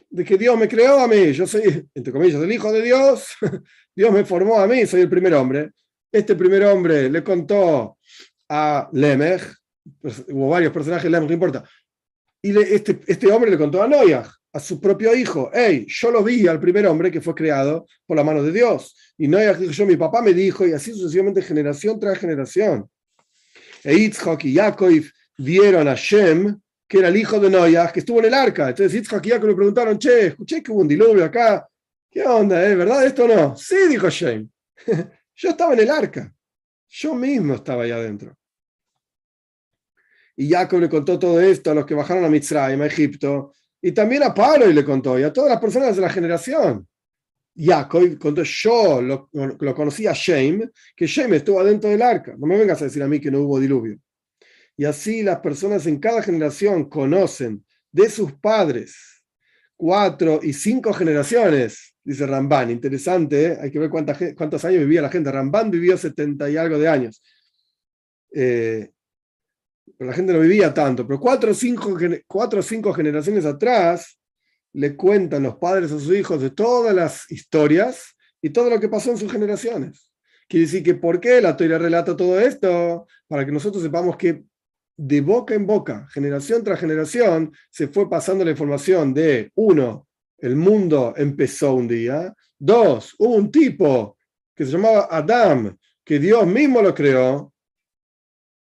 [SPEAKER 1] de que Dios me creó a mí. Yo soy, entre comillas, el hijo de Dios. <laughs> Dios me formó a mí, soy el primer hombre. Este primer hombre le contó a Lemech, pues, hubo varios personajes, Lemech, no importa, y este, este hombre le contó a Noach, a su propio hijo, hey, yo lo vi al primer hombre que fue creado por la mano de Dios. Y Noach dijo, yo, mi papá me dijo, y así sucesivamente generación tras generación. E y Yaakov vieron a Shem, que era el hijo de Noach, que estuvo en el arca. Entonces Yitzhak y Yaakov le preguntaron, che, escuché que hubo un diluvio acá. ¿Qué onda, eh? ¿Verdad esto no? Sí, dijo Shem. <laughs> yo estaba en el arca. Yo mismo estaba allá adentro. Y Jacob le contó todo esto a los que bajaron a Mitzrayim, a Egipto, y también a Paro y le contó, y a todas las personas de la generación. Jacob contó, yo lo, lo conocí a Shem, que Shem estuvo adentro del arca. No me vengas a decir a mí que no hubo diluvio. Y así las personas en cada generación conocen de sus padres cuatro y cinco generaciones, dice Ramban. Interesante, ¿eh? hay que ver cuántos años vivía la gente. Ramban vivió setenta y algo de años. Eh, la gente no vivía tanto, pero cuatro o cinco, cuatro o cinco generaciones atrás le cuentan los padres a sus hijos de todas las historias y todo lo que pasó en sus generaciones. Quiere decir que ¿por qué la Torah relata todo esto? Para que nosotros sepamos que de boca en boca, generación tras generación, se fue pasando la información de, uno, el mundo empezó un día, dos, hubo un tipo que se llamaba Adam, que Dios mismo lo creó,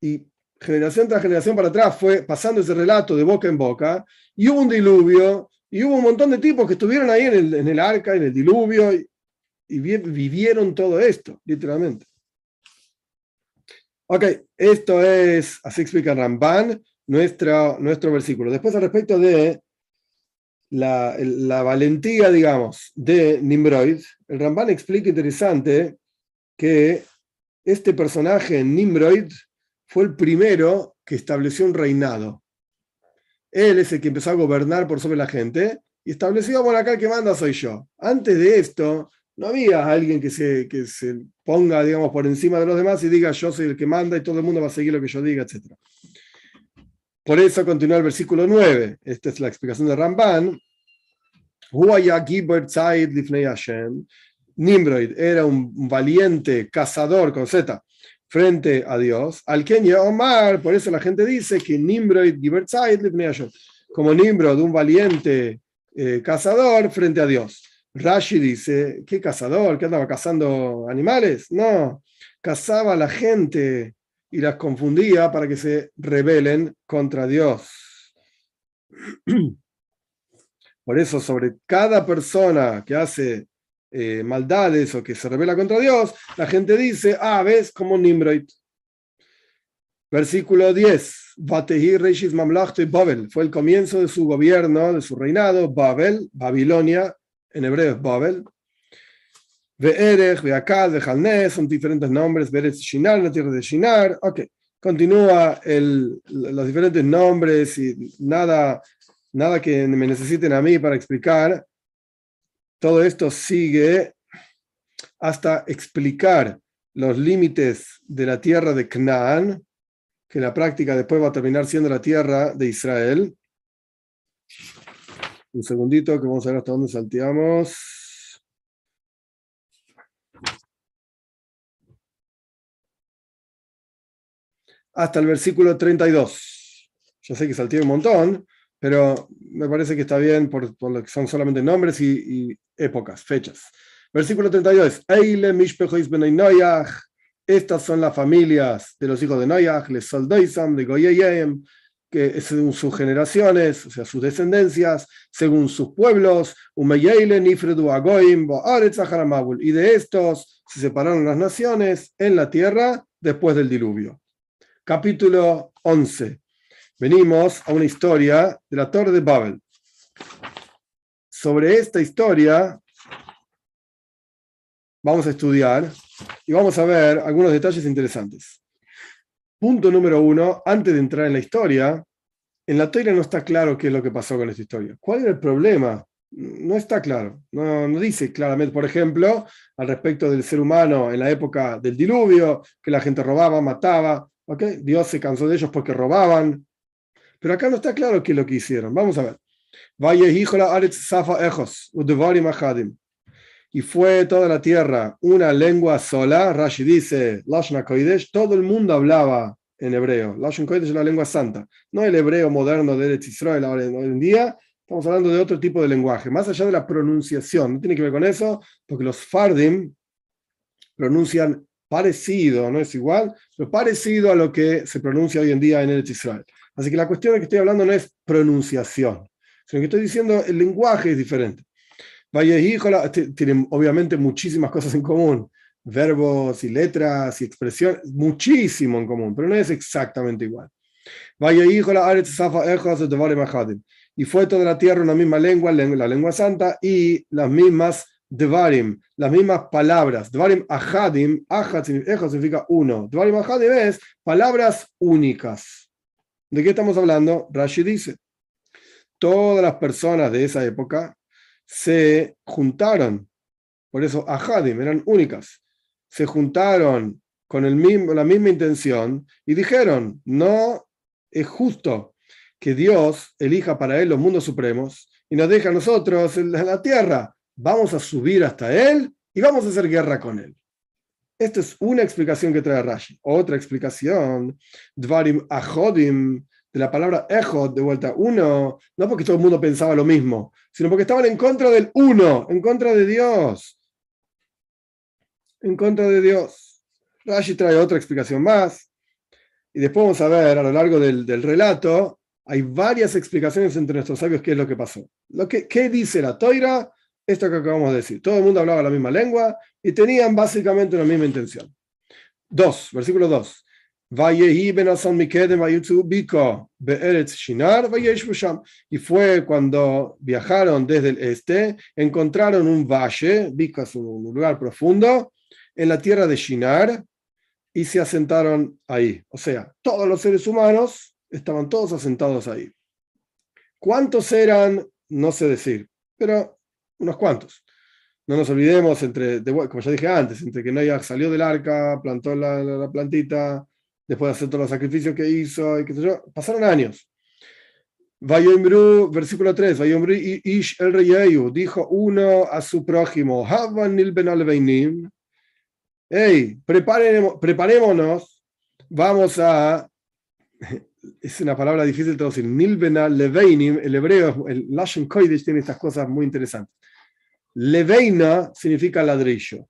[SPEAKER 1] y generación tras generación para atrás fue pasando ese relato de boca en boca, y hubo un diluvio, y hubo un montón de tipos que estuvieron ahí en el, en el arca, en el diluvio, y, vivieron todo esto, literalmente. Ok, esto es, así explica Ramban, nuestro, nuestro versículo. Después, al respecto de la, la valentía, digamos, de Nimrod, el Ramban explica interesante que este personaje, Nimrod, fue el primero que estableció un reinado. Él es el que empezó a gobernar por sobre la gente y estableció, bueno, acá el que manda soy yo. Antes de esto, no había alguien que se, que se ponga, digamos, por encima de los demás y diga yo soy el que manda y todo el mundo va a seguir lo que yo diga, etc. Por eso continúa el versículo 9. Esta es la explicación de Ramban. Nimrod era un valiente cazador con Z frente a Dios. Al Kenya Omar, por eso la gente dice que Nimrod como Nimrod, un valiente eh, cazador frente a Dios. Rashi dice, ¿qué cazador? ¿Que andaba cazando animales? No, cazaba a la gente y las confundía para que se rebelen contra Dios. <clears throat> Por eso, sobre cada persona que hace eh, maldades o que se revela contra Dios, la gente dice, ah, ves, como Nimrod. Versículo 10. Babel. Fue el comienzo de su gobierno, de su reinado, Babel, Babilonia, en hebreo es Babel. Ve'erech, Ve'akad, Ve'jalnes, son diferentes nombres, Ve'eretz Shinar, la tierra de Shinar. Ok, continúa el, los diferentes nombres y nada, nada que me necesiten a mí para explicar. Todo esto sigue hasta explicar los límites de la tierra de Canaán, que en la práctica después va a terminar siendo la tierra de Israel. Un segundito que vamos a ver hasta dónde salteamos. hasta el versículo 32. Yo sé que salté un montón, pero me parece que está bien por, lo que son solamente nombres y, épocas, fechas. Versículo 32. Eile Estas son las familias de los hijos de Noyach, les Soldoisam, de Goyeyem, que según sus generaciones, o sea, sus descendencias, según sus pueblos, y de estos se separaron las naciones en la tierra después del diluvio capítulo 11. Venimos a una historia de la Torre de Babel. Sobre esta historia vamos a estudiar y vamos a ver algunos detalles interesantes. Punto número uno, antes de entrar en la historia, en la Torre no está claro qué es lo que pasó con esta historia. ¿Cuál era el problema? No está claro, no, no, dice claramente, por ejemplo, al respecto del ser humano en la época del diluvio, que la gente robaba, mataba, Dios se cansó de ellos porque robaban. Pero acá no está claro qué es lo que hicieron. Vamos a ver. Y fue toda la tierra una lengua sola. Rashi dice, todo el mundo hablaba en hebreo. Lashon es la lengua santa. No el hebreo moderno de Eretz Israel hoy en día. Estamos hablando de otro tipo de lenguaje, más allá de la pronunciación. No tiene que ver con eso, porque los Fardim pronuncian parecido, no es igual, pero parecido a lo que se pronuncia hoy en día en el Israel. Así que la cuestión de que estoy hablando no es pronunciación, sino que estoy diciendo el lenguaje es diferente. tienen obviamente muchísimas cosas en común, verbos y letras y expresiones, muchísimo en común, pero no es exactamente igual. Y fue toda la tierra una misma lengua, la lengua santa, y las mismas Dvarim, las mismas palabras. Dvarim ahadim, ahad significa uno. Dvarim ahadim es palabras únicas. ¿De qué estamos hablando? Rashi dice, todas las personas de esa época se juntaron, por eso ahadim eran únicas, se juntaron con el mismo, la misma intención y dijeron, no es justo que Dios elija para él los mundos supremos y nos deja a nosotros en la tierra vamos a subir hasta él y vamos a hacer guerra con él. Esta es una explicación que trae Rashi. Otra explicación, Dvarim Achodim, de la palabra Echod, de vuelta uno, no porque todo el mundo pensaba lo mismo, sino porque estaban en contra del uno, en contra de Dios. En contra de Dios. Rashi trae otra explicación más. Y después vamos a ver a lo largo del, relato, hay varias explicaciones entre nuestros sabios qué es lo que pasó. Lo que, ¿Qué dice la Toira? Esto que acabamos de decir. Todo el mundo hablaba la misma lengua y tenían básicamente la misma intención. 2, versículo 2. Y fue cuando viajaron desde el este, encontraron un valle, Bika es un lugar profundo, en la tierra de Shinar, y se asentaron ahí. O sea, todos los seres humanos estaban todos asentados ahí. ¿Cuántos eran? No sé decir, pero unos cuantos. No nos olvidemos, entre, como ya dije antes, entre que Noah salió del arca, plantó la, plantita, después de hacer todos los sacrificios que hizo, y pasaron años. Vayombru, versículo 3, Vayombru Ish el Reyeyu, dijo uno a su prójimo, Havan ben hey, preparémonos, vamos a, es una palabra difícil de traducir, Nilbena Leveinim, el hebreo, el Lashon Kodesh tiene estas cosas muy interesantes. Leveina significa ladrillo.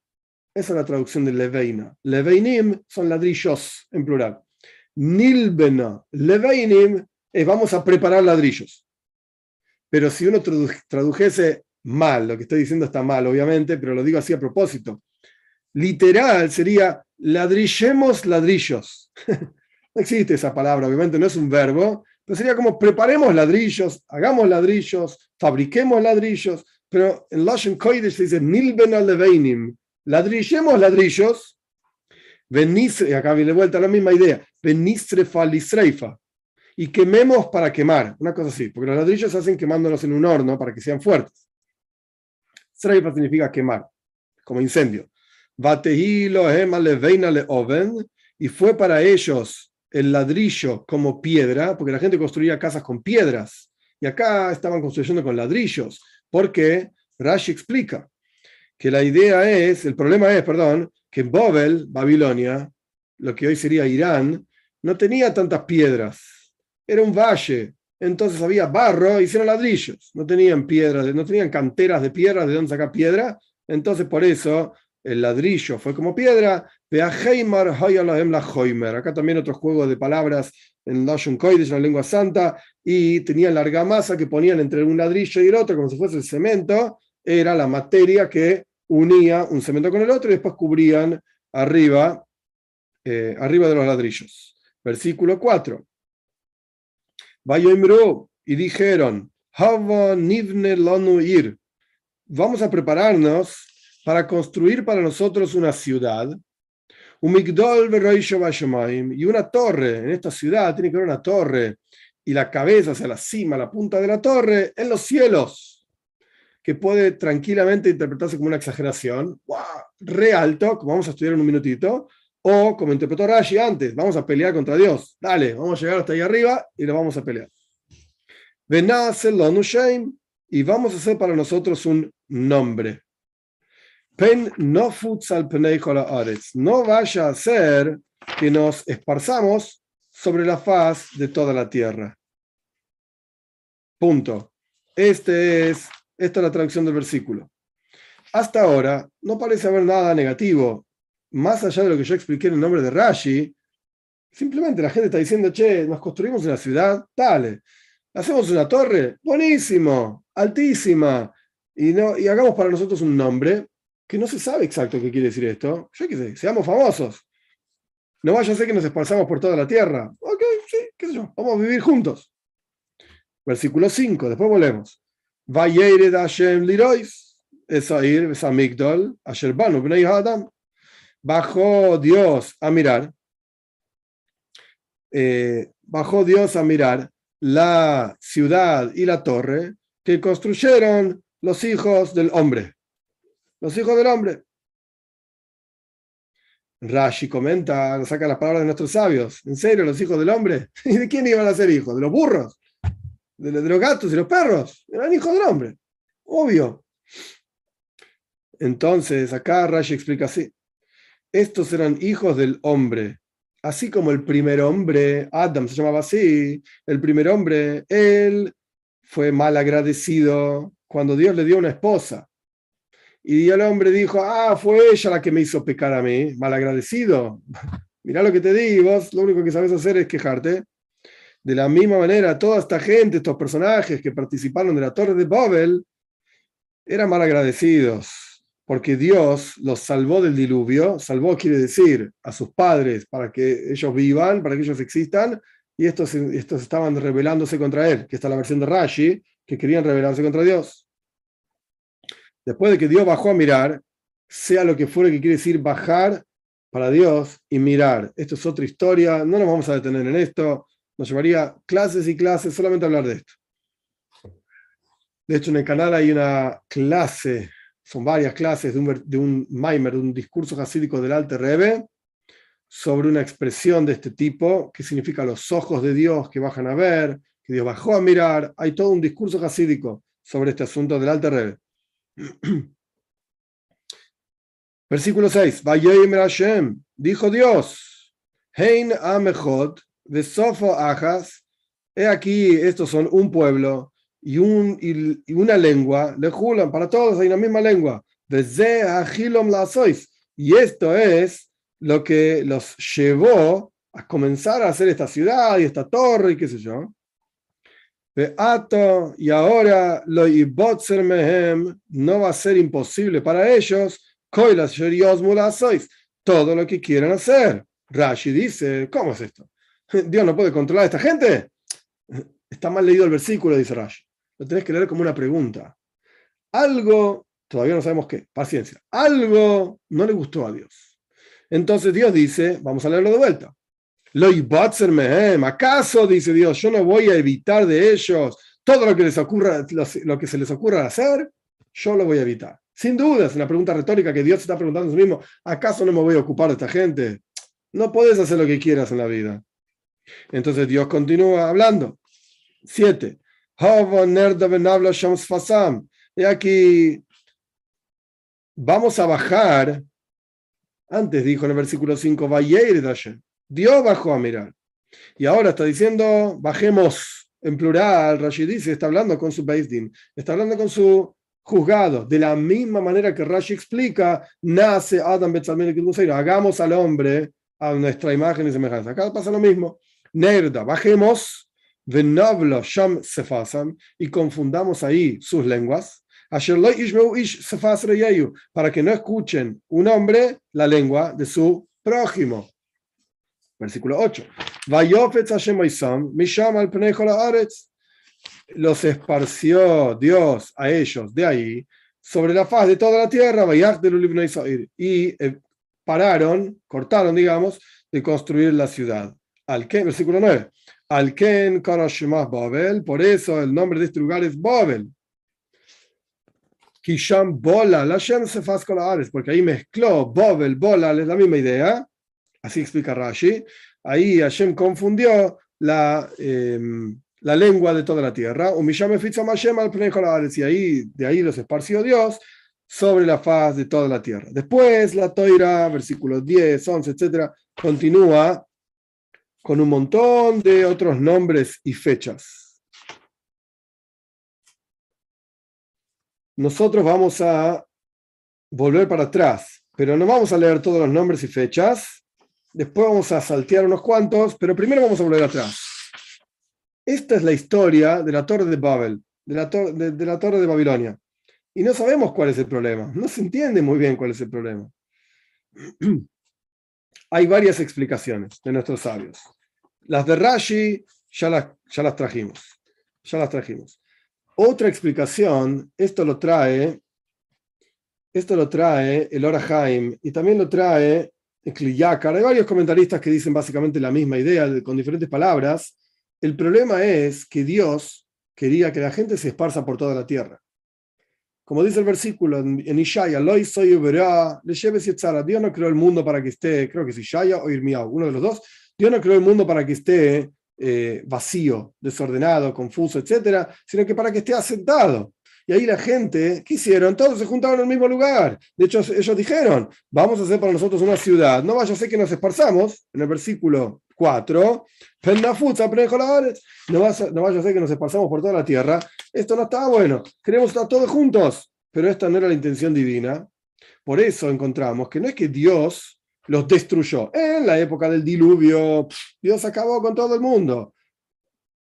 [SPEAKER 1] Esa es la traducción de Leveina. Leveinim son ladrillos en plural. Nilbena Leveinim es vamos a preparar ladrillos. Pero si uno tradujese mal, lo que estoy diciendo está mal, obviamente, pero lo digo así a propósito. Literal sería ladrillemos ladrillos. <laughs> no existe esa palabra, obviamente no es un verbo, pero sería como preparemos ladrillos, hagamos ladrillos, fabriquemos ladrillos, pero en Lashon Kodesh se dice Nilben leveinim, ladrillemos ladrillos, y acá viene de vuelta la misma idea, venisrefa lisreifa, y quememos para quemar, una cosa así, porque los ladrillos se hacen quemándolos en un horno para que sean fuertes. Sreifa significa quemar, como incendio. Y fue para ellos el ladrillo como piedra, porque la gente construía casas con piedras, y acá estaban construyendo con ladrillos, porque Rashi explica que la idea es, el problema es, perdón, que en Bobel, Babilonia, lo que hoy sería Irán, no tenía tantas piedras era un valle, entonces había barro, hicieron ladrillos, no tenían piedras, no tenían canteras de piedras de dónde sacar piedra, entonces por eso el ladrillo fue como piedra, acá también otro juego de palabras en Lashon Kodesh, en la lengua santa, y tenían la argamasa que ponían entre un ladrillo y el otro, como si fuese el cemento, era la materia que unía un cemento con el otro y después cubrían arriba, eh, arriba de los ladrillos. Versículo 4 y dijeron, vamos a prepararnos para construir para nosotros una ciudad, un y una torre. En esta ciudad tiene que haber una torre y la cabeza hacia la cima, la punta de la torre, en los cielos, que puede tranquilamente interpretarse como una exageración, wow, re alto, como vamos a estudiar en un minutito, o como interpretó Rashi antes, vamos a pelear contra Dios. Dale, vamos a llegar hasta ahí arriba y lo vamos a pelear. Y vamos a hacer para nosotros un nombre. Pen no No vaya a ser que nos esparzamos sobre la faz de toda la tierra. Punto. Este es, esta es la traducción del versículo. Hasta ahora no parece haber nada negativo más allá de lo que yo expliqué en el nombre de Rashi, simplemente la gente está diciendo, che, nos construimos una ciudad, dale, hacemos una torre, buenísimo, altísima, y, no, y hagamos para nosotros un nombre que no se sabe exacto qué quiere decir esto. Yo qué sé, seamos famosos. No vaya a ser que nos esforzamos por toda la tierra. Ok, sí, qué sé yo, vamos a vivir juntos. Versículo 5, después volvemos. Vayered Hashem Lirois, Esair, Samigdol, Asher Banu, Adam bajó Dios a mirar, eh, bajó Dios a mirar la ciudad y la torre que construyeron los hijos del hombre. Los hijos del hombre. Rashi comenta, saca las palabras de nuestros sabios. ¿En serio, los hijos del hombre? <laughs> ¿Y de quién iban a ser hijos? ¿De los burros? ¿De, los gatos y los perros? Eran hijos del hombre. Obvio. Entonces, acá Rashi explica así. Estos eran hijos del hombre. Así como el primer hombre, Adam se llamaba así, el primer hombre, él fue mal agradecido cuando Dios le dio una esposa. Y el hombre dijo, ah, fue ella la que me hizo pecar a mí, mal agradecido. <laughs> Mirá lo que te di, vos lo único que sabes hacer es quejarte. De la misma manera, toda esta gente, estos personajes que participaron de la Torre de Babel, eran mal agradecidos porque Dios los salvó del diluvio, salvó quiere decir a sus padres para que ellos vivan, para que ellos existan, y estos, estos estaban rebelándose contra él, que está la versión de Rashi, que querían rebelarse contra Dios. Después de que Dios bajó a mirar, sea lo que fuere que quiere decir bajar para Dios y mirar. Esto es otra historia, no nos vamos a detener en esto, nos llevaría clases y clases solamente a hablar de esto. De hecho, en el canal hay una clase, son varias clases de un, Maimer, de un discurso hasídico del Alte Rebbe, sobre una expresión de este tipo, que significa los ojos de Dios que bajan a ver, que Dios bajó a mirar. Hay todo un discurso hasídico sobre este asunto del Alte Rebbe. <clears throat> Versículo 6. Hashem, dijo Dios, Hein Amechot, de Sofo Ajas, he aquí, estos son un pueblo y, un, y, una lengua, le julan para todos, hay una misma lengua. Desde Agilom la sois. Y esto es lo que los llevó a comenzar a hacer esta ciudad y esta torre y qué sé yo. Y ahora lo mehem no va a ser imposible para ellos, todo lo que quieran hacer. Rashi dice, ¿cómo es esto? <laughs> ¿Dios no puede controlar a esta gente? Está mal leído el versículo, dice Rashi. Lo tenés que leer como una pregunta. Algo, todavía no sabemos qué, paciencia, algo no le gustó a Dios. Entonces Dios dice, vamos a leerlo de vuelta. ¿Acaso, dice Dios, yo no voy a evitar de ellos todo lo que, les ocurra, lo que se les ocurra hacer? Yo lo voy a evitar. Sin duda, es una pregunta retórica que Dios está preguntando a sí mismo. ¿Acaso no me voy a ocupar de esta gente? No puedes hacer lo que quieras en la vida. Entonces Dios continúa hablando. Siete. Y aquí vamos a bajar. Antes dijo en el versículo 5, Dios bajó a mirar. Y ahora está diciendo, bajemos en plural, Rashi dice, está hablando con su Beis está hablando con su juzgado. De la misma manera que Rashi explica, nace Adam Betzalmel hagamos al hombre a nuestra imagen y semejanza. Acá pasa lo mismo. Nerda, bajemos, venablo sham sefasam, y confundamos ahí sus lenguas. Para que no escuchen un hombre la lengua de su prójimo. Versículo 8. Los esparció Dios a ellos de ahí sobre la faz de toda la tierra y eh, pararon, cortaron, digamos, de construir la ciudad. Versículo 9. Al Ken Babel, por eso el nombre de este lugar es Babel. Kisham Bola, la Shem se porque ahí mezcló Babel, Bola, es la misma idea Así explica Rashi. Ahí Hashem confundió la, em, la lengua de toda la tierra. Y ahí, de ahí los esparció Dios sobre la faz de toda la tierra. Después la Toira, versículos 10, 11, etc., continúa con un montón de otros nombres y fechas. Nosotros vamos a volver para atrás, pero no vamos a leer todos los nombres y fechas, Después vamos a saltear unos cuantos, pero primero vamos a volver atrás. Esta es la historia de la Torre de Babel, de la, de, la Torre de Babilonia. Y no sabemos cuál es el problema. No se entiende muy bien cuál es el problema. <clears throat> Hay varias explicaciones de nuestros sabios. Las de Rashi ya las, ya las trajimos. Ya las trajimos. Otra explicación, esto lo trae, esto lo trae el Orahaim y también lo trae hay varios comentaristas que dicen básicamente la misma idea con diferentes palabras. El problema es que Dios quería que la gente se esparza por toda la tierra. Como dice el versículo en Ishaya, le Dios no creó el mundo para que esté, creo que es Ishaya o Irmiao, uno de los dos. Dios no creó el mundo para que esté eh, vacío, desordenado, confuso, etcétera, sino que para que esté asentado. Y ahí la gente, ¿qué hicieron? Todos se juntaron en el mismo lugar. De hecho, ellos dijeron, vamos a hacer para nosotros una ciudad. No vaya a ser que nos esparzamos, en el versículo 4, no, no vaya a ser que nos esparzamos por toda la tierra. Esto no está bueno. Queremos estar todos juntos. Pero esta no era la intención divina. Por eso encontramos que no es que Dios los destruyó. En la época del diluvio, Dios acabó con todo el mundo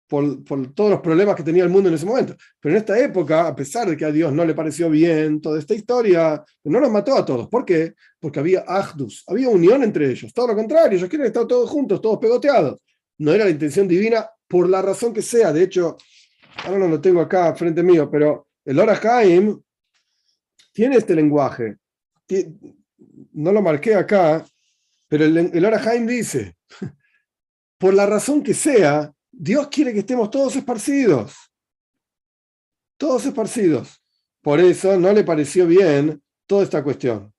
[SPEAKER 1] por, todos los problemas que tenía el mundo en ese momento. Pero en esta época, a pesar de que a Dios no le pareció bien toda esta historia, no los mató a todos. ¿Por qué? Porque había ahdus, había unión entre ellos. Todo lo contrario, ellos quieren estar todos juntos, todos pegoteados. No era la intención divina por la razón que sea. De hecho, ahora no lo tengo acá frente mío, pero el Orahaim tiene este lenguaje. No lo marqué acá, pero el, el Orahaim dice, <laughs> por la razón que sea, Dios quiere que estemos todos esparcidos. todos esparcidos. Por eso no le pareció bien toda esta cuestión.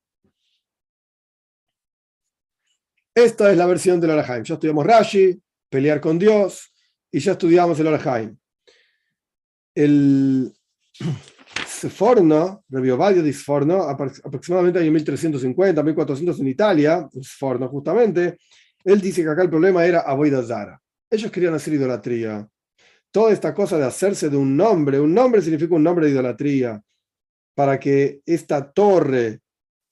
[SPEAKER 1] Esta es la versión del Orahaim. Ya estudiamos Rashi, pelear con Dios, y ya estudiamos el Orahaim. El <clears throat> Sforno, Rebiovadio de Sforno, aproximadamente en 1350, 1400 en Italia, Sforno justamente, él dice que acá el problema era Avoida Zara. Ellos querían hacer idolatría. Toda esta cosa de hacerse de un nombre, un nombre significa un nombre de idolatría, para que esta torre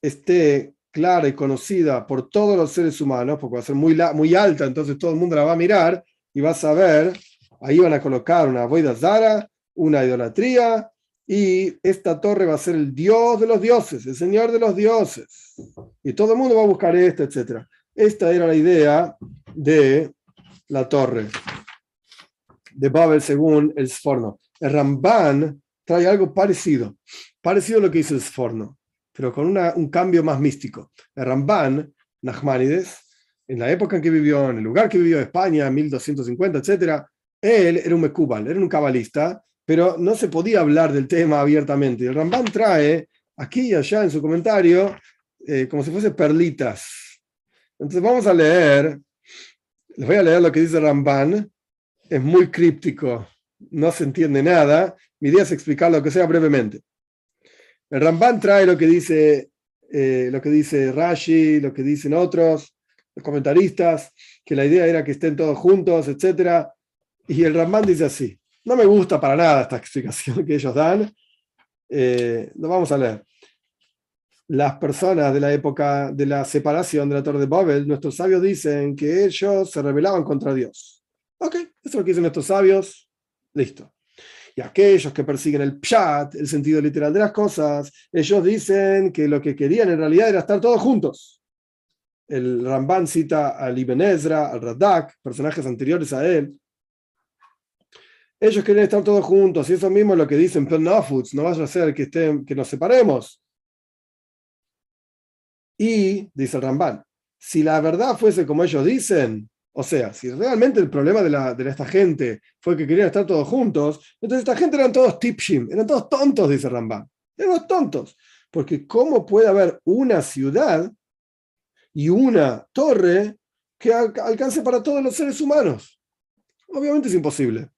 [SPEAKER 1] esté clara y conocida por todos los seres humanos, porque va a ser muy, muy alta, entonces todo el mundo la va a mirar y va a saber, ahí van a colocar una Avoida Zara, una idolatría, y esta torre va a ser el Dios de los dioses, el Señor de los dioses. Y todo el mundo va a buscar esto, etc. Esta era la idea de la torre de Babel según el Sforno. El Ramban trae algo parecido, parecido a lo que hizo el Sforno, pero con un cambio más místico. El Ramban, Nachmanides, en la época en que vivió, en el lugar que vivió España, 1250, etc., él era un mecubal, era un cabalista, pero no se podía hablar del tema abiertamente. El Ramban trae aquí y allá en su comentario eh, como si fuese perlitas entonces vamos a leer, les voy a leer lo que dice Ramban, es muy críptico, no se entiende nada, mi idea es explicar lo que sea brevemente. El Ramban trae lo que dice, eh, lo que dice Rashi, lo que dicen otros, los comentaristas, que la idea era que estén todos juntos, etc. Y el Ramban dice así, no me gusta para nada esta explicación <laughs> que ellos dan, eh, lo vamos a leer las personas de la época de la separación de la Torre de Babel, nuestros sabios dicen que ellos se rebelaban contra Dios. Ok, eso es lo que dicen nuestros sabios. Listo. Y aquellos que persiguen el pshat, el sentido literal de las cosas, ellos dicen que lo que querían en realidad era estar todos juntos. El Ramban cita al Ibn Ezra, al Radak, personajes anteriores a él. Ellos querían estar todos juntos, y eso mismo es lo que dicen, no, no vaya a ser que, estén, que nos separemos. Y, dice el Ramban, si la verdad fuese como ellos dicen, o sea, si realmente el problema de, la, de esta gente fue que querían estar todos juntos, entonces esta gente eran todos tipshim, eran todos tontos, dice Ramban. Eran tontos. Porque ¿cómo puede haber una ciudad y una torre que alcance para todos los seres humanos? Obviamente es imposible.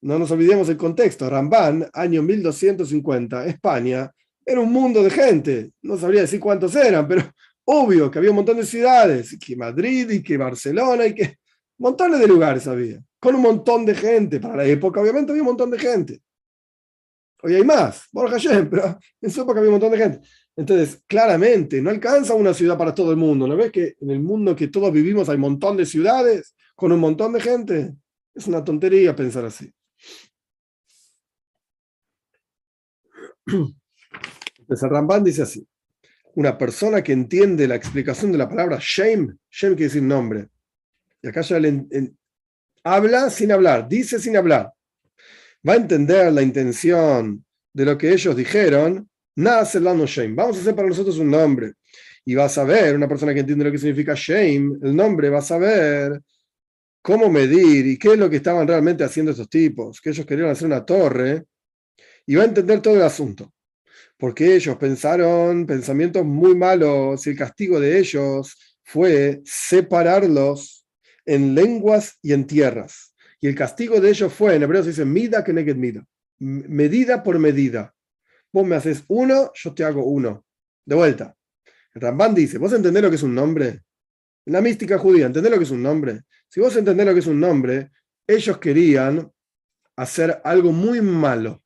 [SPEAKER 1] No nos olvidemos el contexto. Ramban, año 1250, España, era un mundo de gente. No sabría decir cuántos eran, pero obvio que había un montón de ciudades, que Madrid y que Barcelona y que montones de lugares había, con un montón de gente. Para la época, obviamente, había un montón de gente. Hoy hay más, Borja pero en su época había un montón de gente. Entonces, claramente, no alcanza una ciudad para todo el mundo. ¿No ves que en el mundo que todos vivimos hay un montón de ciudades con un montón de gente? Es una tontería pensar así. <clears throat> Entonces dice así, una persona que entiende la explicación de la palabra shame, shame quiere decir nombre, y acá ya le, habla sin hablar, dice sin hablar, va a entender la intención de lo que ellos dijeron, nada no shame, vamos a hacer para nosotros un nombre, y va a saber, una persona que entiende lo que significa shame, el nombre va a saber cómo medir y qué es lo que estaban realmente haciendo estos tipos, que ellos querían hacer una torre, y va a entender todo el asunto porque ellos pensaron pensamientos muy malos y el castigo de ellos fue separarlos en lenguas y en tierras. Y el castigo de ellos fue, en hebreo se dice, mida que neged mida, medida por medida. Vos me haces uno, yo te hago uno. De vuelta. El Ramban dice, ¿vos entendés lo que es un nombre? En la mística judía, ¿entendés lo que es un nombre? Si vos entendés lo que es un nombre, ellos querían hacer algo muy malo.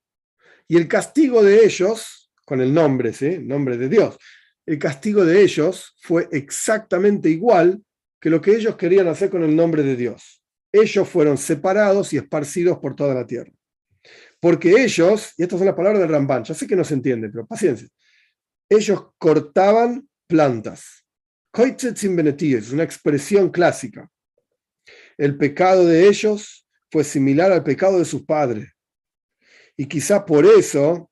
[SPEAKER 1] Y el castigo de ellos con el nombre, ¿sí? Nombre de Dios. El castigo de ellos fue exactamente igual que lo que ellos querían hacer con el nombre de Dios. Ellos fueron separados y esparcidos por toda la tierra. Porque ellos, y estas son las palabras del Ramban, ya sé que no se entiende, pero paciencia, ellos cortaban plantas. es una expresión clásica. El pecado de ellos fue similar al pecado de sus padres. Y quizá por eso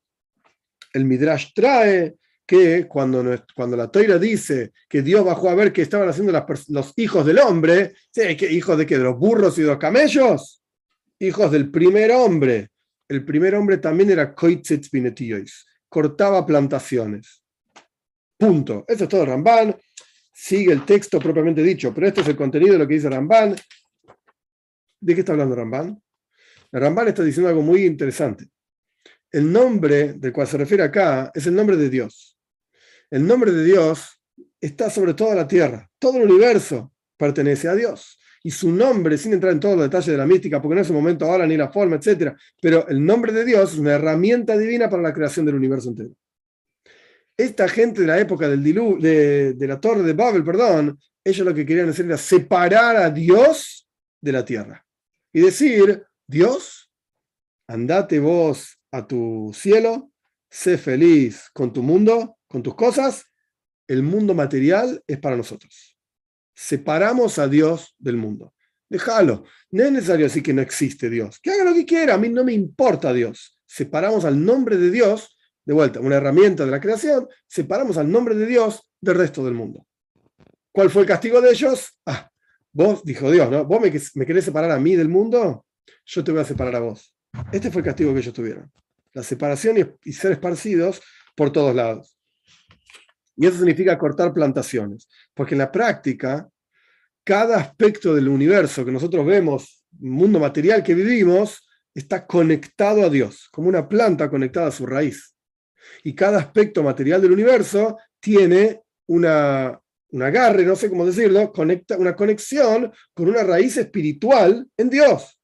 [SPEAKER 1] el Midrash trae que cuando, cuando la Toira dice que Dios bajó a ver qué estaban haciendo los hijos del hombre, ¿sí? ¿hijos de qué? ¿De los burros y de los camellos? Hijos del primer hombre. el primer hombre también era Koitzet Pinetiois, cortaba plantaciones. Punto. Eso es todo Ramban. Sigue el texto propiamente dicho, pero esto es el contenido de lo que dice Ramban. ¿De qué está hablando Ramban? Ramban está diciendo algo muy interesante. El nombre del cual se refiere acá es el nombre de Dios. El nombre de Dios está sobre toda la tierra. Todo el universo pertenece a Dios. Y su nombre, sin entrar en todos los detalles de la mística, porque no es el momento ahora ni la forma, etc. Pero el nombre de Dios es una herramienta divina para la creación del universo entero. Esta gente de la época del dilu de, de la torre de Babel, perdón, ellos lo que querían hacer era separar a Dios de la tierra. Y decir, Dios, andate vos a tu cielo, sé feliz con tu mundo, con tus cosas, el mundo material es para nosotros. Separamos a Dios del mundo. Déjalo. No es necesario decir que no existe Dios. Que haga lo que quiera. A mí no me importa Dios. Separamos al nombre de Dios, de vuelta, una herramienta de la creación, separamos al nombre de Dios del resto del mundo. ¿Cuál fue el castigo de ellos? Ah, vos, dijo Dios, ¿no? ¿Vos me, me querés separar a mí del mundo? Yo te voy a separar a vos. Este fue el castigo que ellos tuvieron. La separación y, ser esparcidos por todos lados. Y eso significa cortar plantaciones, porque en la práctica, cada aspecto del universo que nosotros vemos, mundo material que vivimos, está conectado a Dios, como una planta conectada a su raíz. Y cada aspecto material del universo tiene una, un agarre, no sé cómo decirlo, conecta, una conexión con una raíz espiritual en Dios.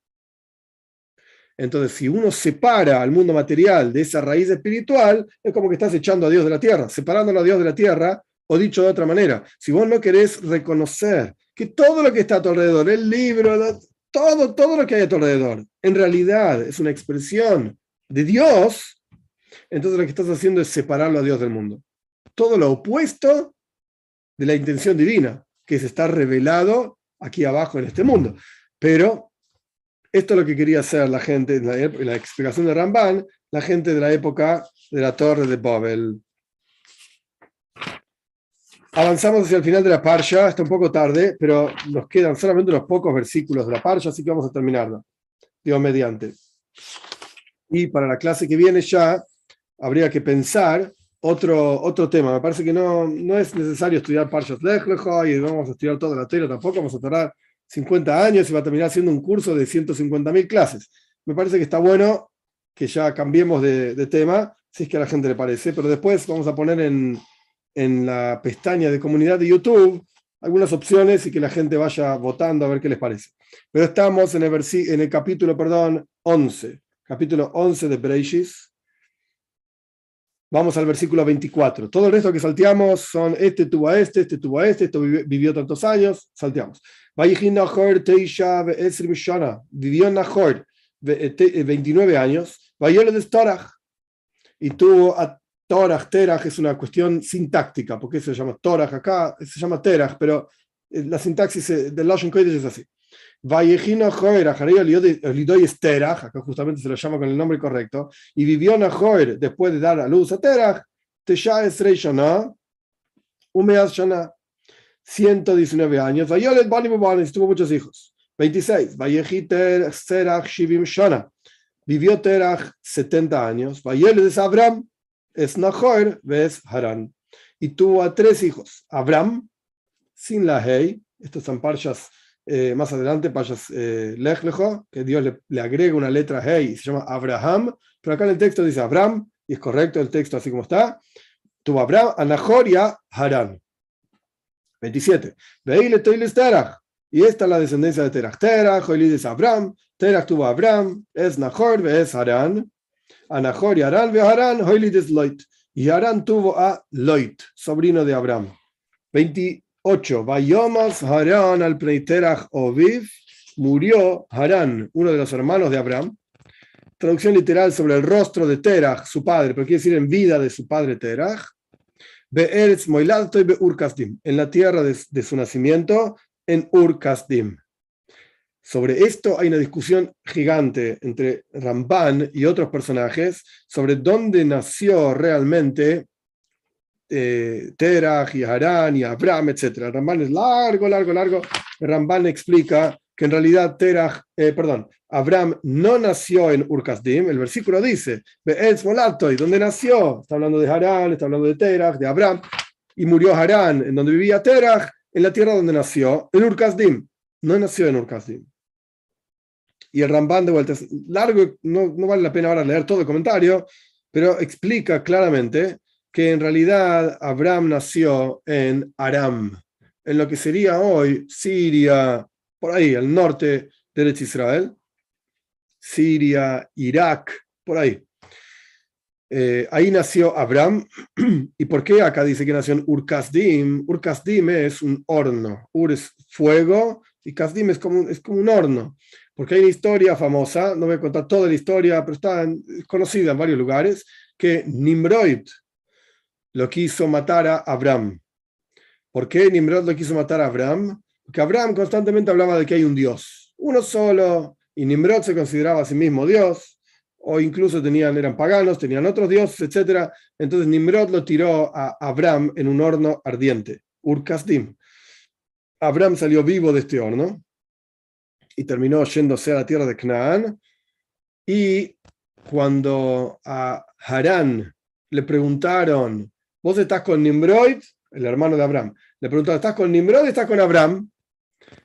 [SPEAKER 1] Entonces, si uno separa al mundo material de esa raíz espiritual, es como que estás echando a Dios de la tierra, separándolo a Dios de la tierra, o dicho de otra manera, si vos no querés reconocer que todo lo que está a tu alrededor, el libro, todo, todo lo que hay a tu alrededor, en realidad es una expresión de Dios, entonces lo que estás haciendo es separarlo a Dios del mundo. Todo lo opuesto de la intención divina, que es estar revelado aquí abajo en este mundo. Pero esto es lo que quería hacer la gente, en la, explicación de Ramban, la gente de la época de la Torre de Babel. Avanzamos hacia el final de la Parsha, está un poco tarde, pero nos quedan solamente unos pocos versículos de la Parsha, así que vamos a terminarla. Dios mediante. Y para la clase que viene ya habría que pensar otro, otro tema. Me parece que no, no es necesario estudiar Parshas Lech y vamos a estudiar toda la tela tampoco, vamos a tardar 50 años y va a terminar haciendo un curso de 150.000 clases. Me parece que está bueno que ya cambiemos de, tema, si es que a la gente le parece, pero después vamos a poner en, en la pestaña de comunidad de YouTube algunas opciones y que la gente vaya votando a ver qué les parece. Pero estamos en el, en el capítulo, perdón, 11, capítulo 11 de Breishis. Vamos al versículo 24. Todo el resto que salteamos son este tuvo a este, este tuvo a este, esto vivió tantos años, salteamos. Vivió Nahor 29 años. de Storach. Y tuvo a Torach, Terach es una cuestión sintáctica, porque se llama Torach acá, se llama Terach, pero eh, la sintaxis del Lashon Kodesh es así. Vallejino Joer, Lidoy es Terach, acá justamente se lo llama con el nombre correcto, y vivió Nahor después de dar a luz a Terach, Tesha Esrei Shana, Umeaz Shana, 119 años. Vayolet Bani tuvo muchos hijos. 26. Vayehiter Serach Shivim Shana. Vivió Terach 70 años. Vayolet es Abraham, es Nahor, ves Haran. Y tuvo a tres hijos. Abraham, sin la Hei. Estos son parchas eh, más adelante, parchas eh, que Dios le, le, agrega una letra Hei se llama Abraham. Pero acá en el texto dice Abraham, y es correcto el texto así como está. Tuvo Abraham, a y a Haran. 27. Veile Toiles Terach. Y esta es la descendencia de Terach. Terach, Joelid es Abraham. Terach tuvo Abraham. Es Nahor, es Harán. A Nahor y Harán, ve Harán, Joelid es Loit. Y Harán tuvo a Loit, sobrino de Abraham. 28. Vayomas Harán al Preiterach Oviv. Murió Harán, uno de los hermanos de Abraham. Traducción literal sobre el rostro de Terach, su padre, pero quiere decir en vida de su padre Terach en la tierra de, su nacimiento, en Ur Sobre esto hay una discusión gigante entre Ramban y otros personajes sobre dónde nació realmente eh, Terach y y Abraham, etc. Ramban es largo, largo, largo. Ramban explica que en realidad Terach, eh, perdón, Abraham no nació en Urkasdim, el versículo dice, y donde nació, está hablando de Harán, está hablando de Terach, de Abraham, y murió Harán, en donde vivía Terach, en la tierra donde nació, en Urkasdim, no nació en Urkasdim. Y el Ramban de vuelta es largo, no, no vale la pena ahora leer todo el comentario, pero explica claramente que en realidad Abraham nació en Aram, en lo que sería hoy Siria, por ahí, al norte de Israel, Siria, Irak, por ahí. Eh, ahí nació Abraham. <clears throat> ¿Y por qué acá dice que nació en Ur-Kasdim? Ur-Kasdim es un horno. Ur es fuego y Kasdim es como, es como un horno. Porque hay una historia famosa, no voy a contar toda la historia, pero está conocida en varios lugares, que Nimrod lo quiso matar a Abraham. ¿Por qué Nimrod lo quiso matar a Abraham? Porque Abraham constantemente hablaba de que hay un Dios, uno solo, y Nimrod se consideraba a sí mismo Dios, o incluso tenían, eran paganos, tenían otros dioses, etc. Entonces Nimrod lo tiró a Abraham en un horno ardiente, Ur-Kasdim. Abraham salió vivo de este horno y terminó yéndose a la tierra de Canaán. Y cuando a Harán le preguntaron, ¿vos estás con Nimrod? el hermano de Abraham, le preguntó, ¿estás con Nimrod o estás con Abraham?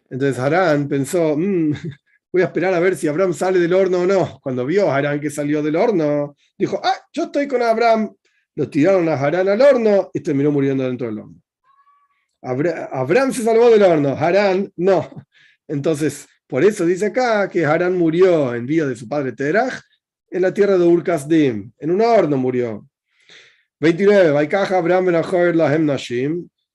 [SPEAKER 1] Entonces Harán pensó, mm, <laughs> voy a esperar a ver si Abraham sale del horno o no. Cuando vio a Harán que salió del horno, dijo, ah, yo estoy con Abraham. Lo tiraron a Harán al horno y terminó muriendo dentro del horno. Abraham se salvó del horno, Harán no. Entonces, por eso dice acá que Harán murió en vida de su padre Terach en la tierra de Urkasdim, en un horno murió. 29. Vaikaja Abraham.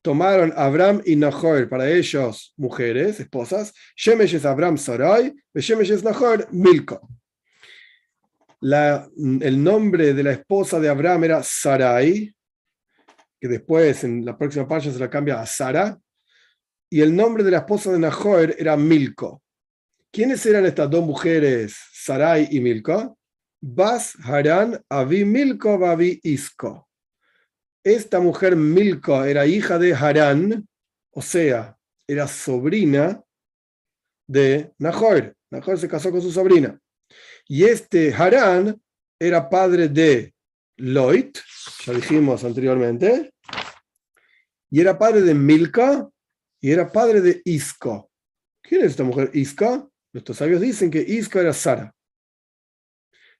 [SPEAKER 1] Tomaron Abraham y Nahor para ellos mujeres, esposas. Shemesh es Abraham Sarai, Shemesh es Nahor Milko. La, el nombre de la esposa de Abraham era Sarai, que después en la próxima página se la cambia a Sara, y el nombre de la esposa de Nahor era Milko. ¿Quiénes eran estas dos mujeres, Sarai y Milko? Bas Haran Avi Milko Avi Isko esta mujer Milko era hija de Harán, o sea, era sobrina de Nahor. Nahor se casó con su sobrina. Y este Harán era padre de Loit, ya dijimos anteriormente, y era padre de Milka y era padre de Isco. ¿Quién es esta mujer Isca? Nuestros sabios dicen que Isco era Sara.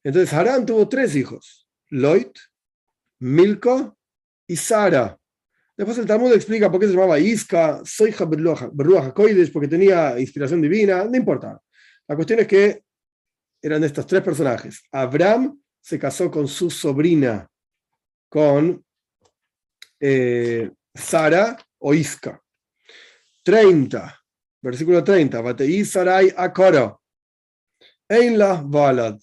[SPEAKER 1] Entonces Harán tuvo tres hijos, Loit, Milka y Sara. Después el Talmud explica por qué se llamaba Iska, Soija Berruach Koidesh, porque tenía inspiración divina, no importa. La cuestión es que eran estos tres personajes. Abraham se casó con su sobrina, con eh, Sara o Iska. 30, versículo 30. Batei Sarai Akara. En la Balad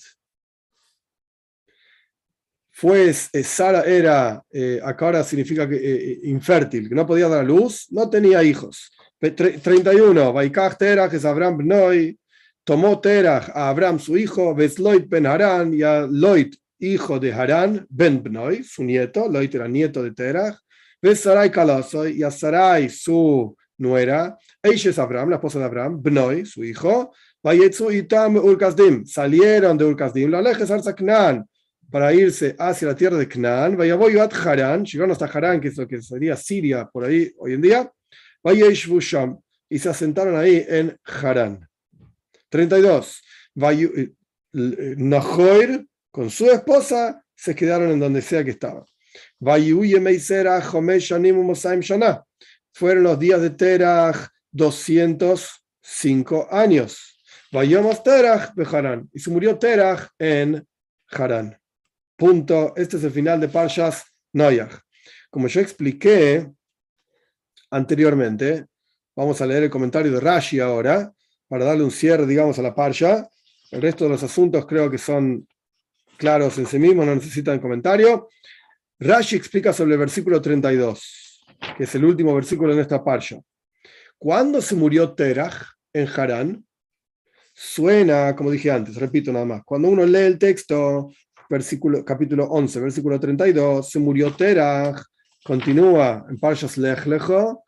[SPEAKER 1] fue eh, Sara era, eh, acá ahora significa que, eh, infértil, que no podía dar a luz, no tenía hijos. 31, Baikach Terach es Abraham Bnoi, tomó Terach a Abraham su hijo, Besloit ben Harán y a Loit, hijo de Harán, ben Bnoi, su nieto, Loit era nieto de Terach, Sarai Kalasoy y a Sarai su nuera, ella es Abraham, la esposa de Abraham, Bnoi, su hijo, Vayetzu Itam Urkazdim, salieron de Urkazdim, la alejes Arzaknan, para irse hacia la tierra de Canaán. Vaya voy a Harán, llegaron hasta Harán, que es lo que sería Siria por ahí hoy en día. Sham, y se asentaron ahí en Harán. 32. Eh, Nahor con su esposa se quedaron en donde sea que estaban. Fueron los días de Terach 205 años. Vayamos Terach de Harán. Y se murió Terach en Harán. Punto. Este es el final de Parshas Noyach. Como yo expliqué anteriormente, vamos a leer el comentario de Rashi ahora, para darle un cierre, digamos, a la Parsha. El resto de los asuntos creo que son claros en sí mismos, no necesitan comentario. Rashi explica sobre el versículo 32, que es el último versículo en esta Parsha. ¿Cuándo se murió Terach en Harán? Suena, como dije antes, repito nada más, cuando uno lee el texto versículo, capítulo 11, versículo 32, se murió Terach, continúa en Parshas Lech Lecho,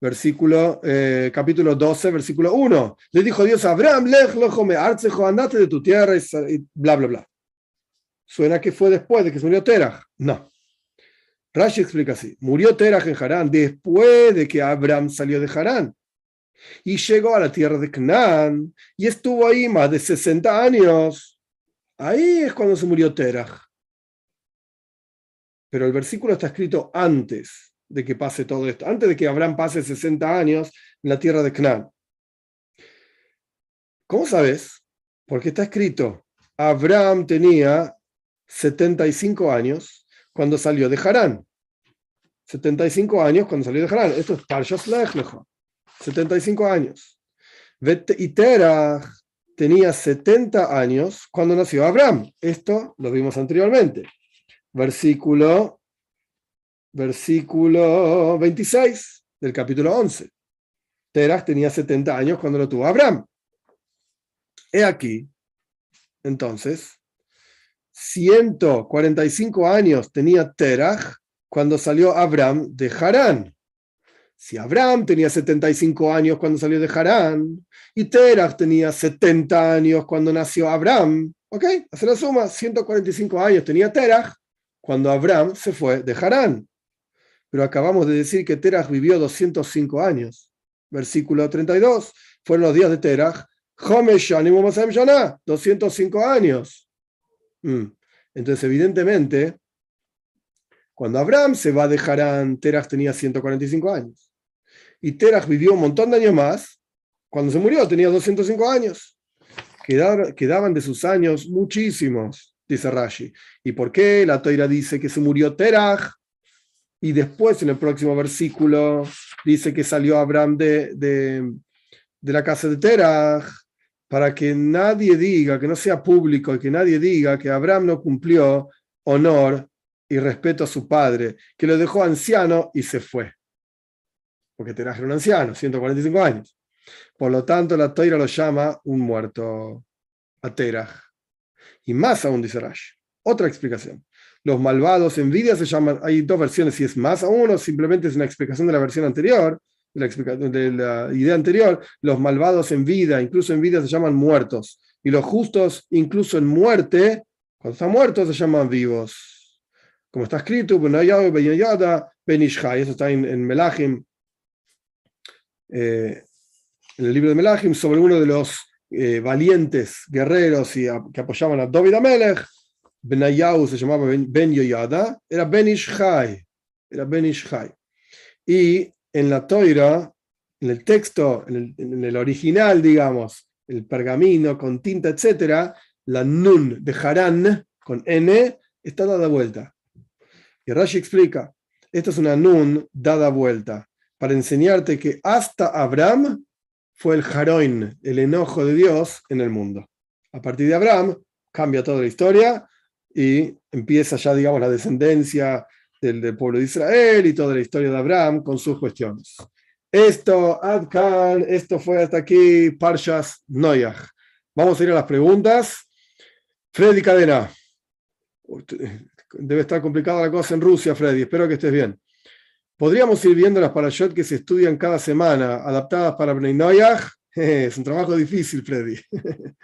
[SPEAKER 1] versículo, eh, capítulo 12, versículo 1. Le dijo Dios a Abraham, lej, me arcejo, andate de tu tierra y, bla, bla, bla. Suena que fue después de que se murió Terah. No. Rashi explica así. Murió Terah en Harán después de que Abraham salió de Harán. Y llegó a la tierra de Canaán y estuvo ahí más de 60 años. Ahí es cuando se murió Terah. Pero el versículo está escrito antes de que pase todo esto, antes de que Abraham pase 60 años en la tierra de Canaán. ¿Cómo sabes? Porque está escrito, Abraham tenía 75 años cuando salió de Harán. 75 años cuando salió de Harán. Esto es Parshas Lech 75 años. Y Terah tenía 70 años cuando nació Abraham. Esto lo vimos anteriormente. Versículo versículo 26 del capítulo 11. Teras tenía 70 años cuando lo tuvo Abraham. He aquí, entonces, 145 años tenía Terah cuando salió Abraham de Harán. Si Abraham tenía 75 años cuando salió de Harán y Terah tenía 70 años cuando nació Abraham, ¿ok? Hace la suma, 145 años tenía Terah cuando Abraham se fue de Harán pero acabamos de decir que Terach vivió 205 años. Versículo 32, fueron los días de Terach, 205 años. Mm. Entonces, evidentemente, cuando Abraham se va de Harán, Terach tenía 145 años. Y Terach vivió un montón de años más. Cuando se murió tenía 205 años. Quedaban de sus años muchísimos, dice Rashi. ¿Y por qué la Toira dice que se murió Terach? Y después en el próximo versículo dice que salió Abraham de, de, la casa de Terah para que nadie diga, que no sea público y que nadie diga que Abraham no cumplió honor y respeto a su padre, que lo dejó anciano y se fue. Porque Terah era un anciano, 145 años. Por lo tanto, la Toira lo llama un muerto a Terah. Y más aún dice Rash. Otra explicación los malvados envidia se llaman, hay dos versiones, si es más aún o simplemente es una explicación de la versión anterior, de la, idea anterior, los malvados en vida, incluso en vida se llaman muertos, y los justos, incluso en muerte, cuando están muertos, se llaman vivos. Como está escrito, eso está en, en Melachim, eh, en el libro de Melachim, sobre uno de los eh, valientes guerreros y que apoyaban a David Amelech, Benayahu se llamaba Ben Yoyada, era Ben Ishai, era Ben Ishai. Y en la Toira, en el texto, en el, original, digamos, el pergamino con tinta, etcétera, la Nun de Harán con N está dada vuelta. Y Rashi explica, esto es una Nun dada vuelta para enseñarte que hasta Abraham fue el Jaroin, el enojo de Dios en el mundo. A partir de Abraham cambia toda la historia y empieza ya, digamos, la descendencia del, pueblo de Israel y toda la historia de Abraham con sus cuestiones. Esto, Adkan, esto fue hasta aquí, Parshas Noyach. Vamos a ir a las preguntas. Freddy Cadena. Debe estar complicada la cosa en Rusia, Freddy. Espero que estés bien. ¿Podríamos ir viendo las parashot que se estudian cada semana, adaptadas para Bnei Noyach? <laughs> Es un trabajo difícil, Freddy. <laughs>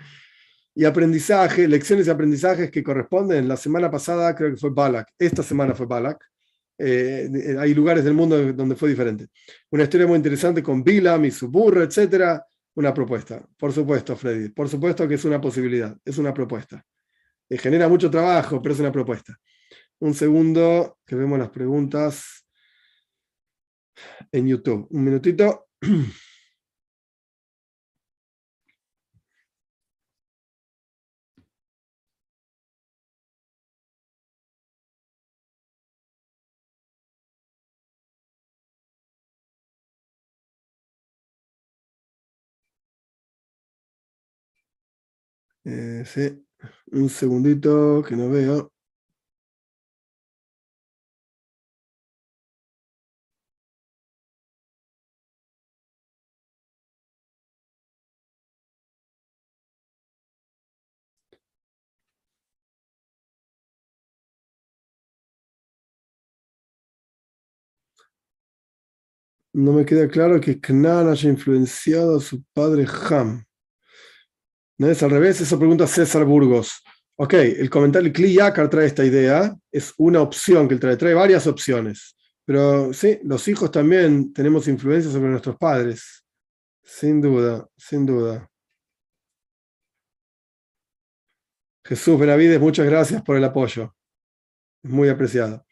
[SPEAKER 1] y aprendizaje, lecciones y aprendizajes que corresponden. La semana pasada creo que fue Balak, esta semana fue Balak. Eh, hay lugares del mundo donde fue diferente. Una historia muy interesante con Bilam y su burro, etcétera. Una propuesta, por supuesto, Freddy. Por supuesto que es una posibilidad, es una propuesta. Eh, genera mucho trabajo, pero es una propuesta. Un segundo, que vemos las preguntas en YouTube. Un minutito. <clears throat> Eh, sí, un segundito que no veo. No me queda claro que Knan haya influenciado a su padre Ham. ¿No es al revés? Eso pregunta César Burgos. Ok, el comentario Kli Yakar trae esta idea, es una opción que él trae, trae varias opciones. Pero sí, los hijos también tenemos influencia sobre nuestros padres. Sin duda, sin duda. Jesús Benavides, muchas gracias por el apoyo. Muy apreciado.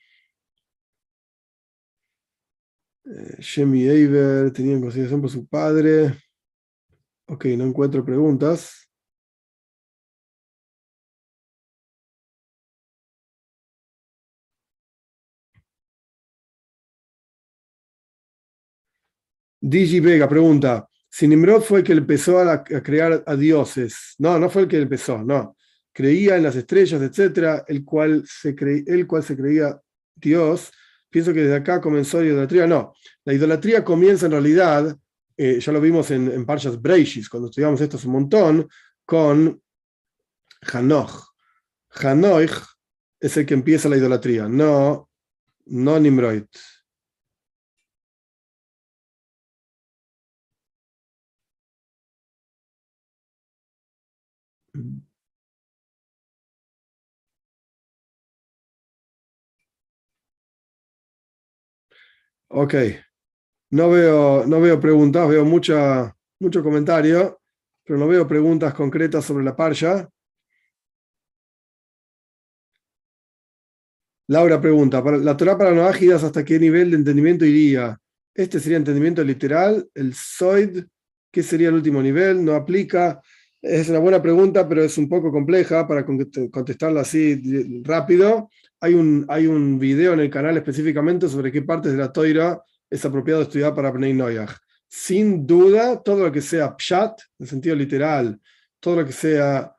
[SPEAKER 1] Eh, Eiber tenía en consideración por su padre. Ok, no encuentro preguntas. Digi Vega pregunta, si Nimrod fue el que empezó a, crear a dioses, no, no fue el que empezó, no, creía en las estrellas, etcétera, el cual se, el cual se creía Dios, pienso que desde acá comenzó la idolatría, no, la idolatría comienza en realidad, eh, ya lo vimos en, en Parshas Breishis, cuando estudiamos esto un montón, con Hanoch. Hanoch es el que empieza la idolatría, no, no Nimrod. Ok, no veo, no veo preguntas, veo mucha, mucho comentario, pero no veo preguntas concretas sobre la parcha. Laura pregunta, ¿la Torah para no ágidas hasta qué nivel de entendimiento iría? Este sería entendimiento literal, el Soid, ¿qué sería el último nivel? No aplica. Es una buena pregunta, pero es un poco compleja para contestarla así rápido. Hay un, hay un video en el canal específicamente sobre qué partes de la toira es apropiado estudiar para Bnei Noyach. Sin duda, todo lo que sea pshat, en sentido literal, todo lo que sea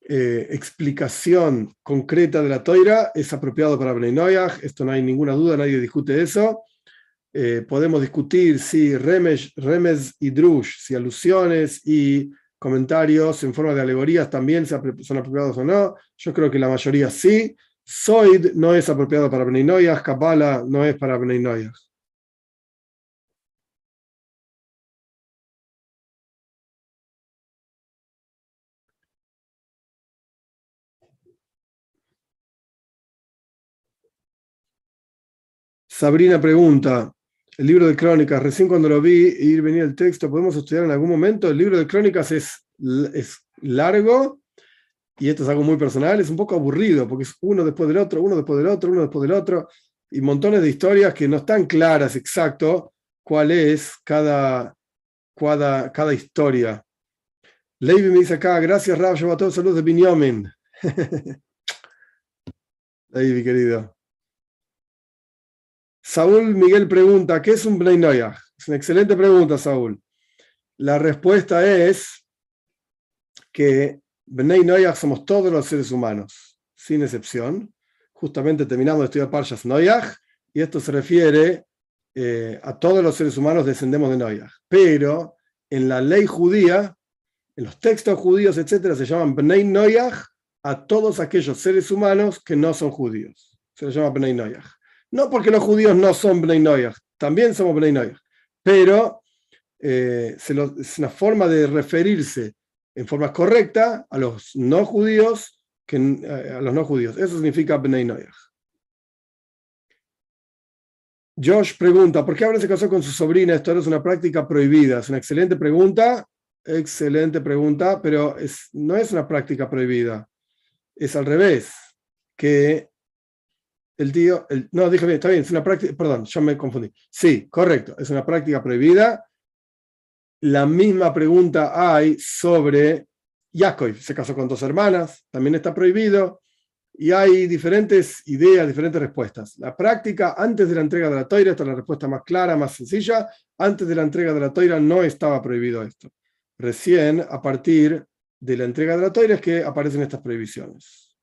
[SPEAKER 1] eh, explicación concreta de la toira es apropiado para Bnei Noyach. Esto no hay ninguna duda, nadie discute eso. Eh, podemos discutir si remes, remes y drush, si alusiones y comentarios en forma de alegorías también son apropiados o no. Yo creo que la mayoría sí. Soid no es apropiado para Bnei Noyach, Kabbalah no es para Bnei Noyach. Sabrina pregunta, el libro de Crónicas, recién cuando lo vi y venía el texto, ¿podemos estudiar en algún momento? El libro de Crónicas es, es largo y esto es algo muy personal, es un poco aburrido porque es uno después del otro, uno después del otro, uno después del otro y montones de historias que no están claras exacto cuál es cada, cada, historia. Levi me dice acá, gracias Rab, todos saludos de Binyamin. <laughs> Levi, querido. Saúl Miguel pregunta, ¿qué es un Bnei Noyach? Es una excelente pregunta, Saúl. La respuesta es que Bnei Noyach somos todos los seres humanos, sin excepción. Justamente terminamos de estudiar Parshas Noyach, y esto se refiere eh, a todos los seres humanos descendemos de Noyach. Pero en la ley judía, en los textos judíos, etcétera, se llaman Bnei Noyach a todos aquellos seres humanos que no son judíos. Se les llama Bnei Noyach. No porque los judíos no son Bnei Noyach, también somos Bnei Noyach, pero eh, es una forma de referirse en forma correcta a los no judíos que eh, a los no judíos. Eso significa Bnei. Josh pregunta, ¿por qué ahora se casó con su sobrina? Esto es una práctica prohibida. Es una excelente pregunta, excelente pregunta, pero es, no es una práctica prohibida. Es al revés, que el tío, no, dije bien, está bien, es una práctica, perdón, yo me confundí. Sí, correcto, es una práctica prohibida. La misma pregunta hay sobre Yaakov, se casó con dos hermanas, también está prohibido. Y hay diferentes ideas, diferentes respuestas. La práctica antes de la entrega de la toira, esta es la respuesta más clara, más sencilla, antes de la entrega de la toira no estaba prohibido esto. Recién, a partir de la entrega de la toira, es que aparecen estas prohibiciones.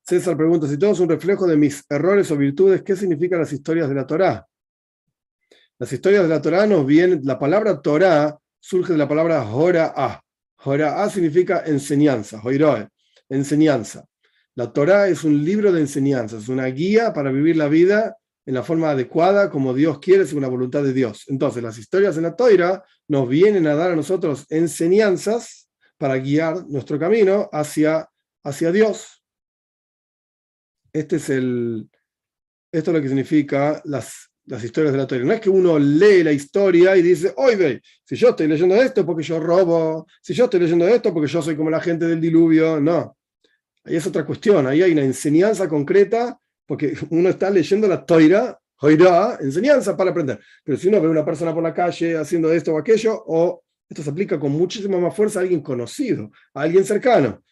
[SPEAKER 1] César pregunta, si todo es un reflejo de mis errores o virtudes, ¿qué significan las historias de la Torá? Las historias de la Torá nos vienen, la palabra Torá surge de la palabra Jora'ah. Jora'ah significa enseñanza, Hoiroe, enseñanza. La Torá es un libro de enseñanza, es una guía para vivir la vida en la forma adecuada como Dios quiere según la voluntad de Dios. Entonces, las historias en la toira nos vienen a dar a nosotros enseñanzas para guiar nuestro camino hacia, hacia Dios. Este es el, esto es lo que significa las, las historias de la toira. No es que uno lee la historia y dice, oye, si yo estoy leyendo esto porque yo robo, si yo estoy leyendo esto porque yo soy como la gente del diluvio. No, ahí es otra cuestión. Ahí hay una enseñanza concreta porque uno está leyendo la toira, oirá, enseñanza para aprender. Pero si uno ve a una persona por la calle haciendo esto o aquello, o esto se aplica con muchísima más fuerza a alguien conocido, a alguien cercano,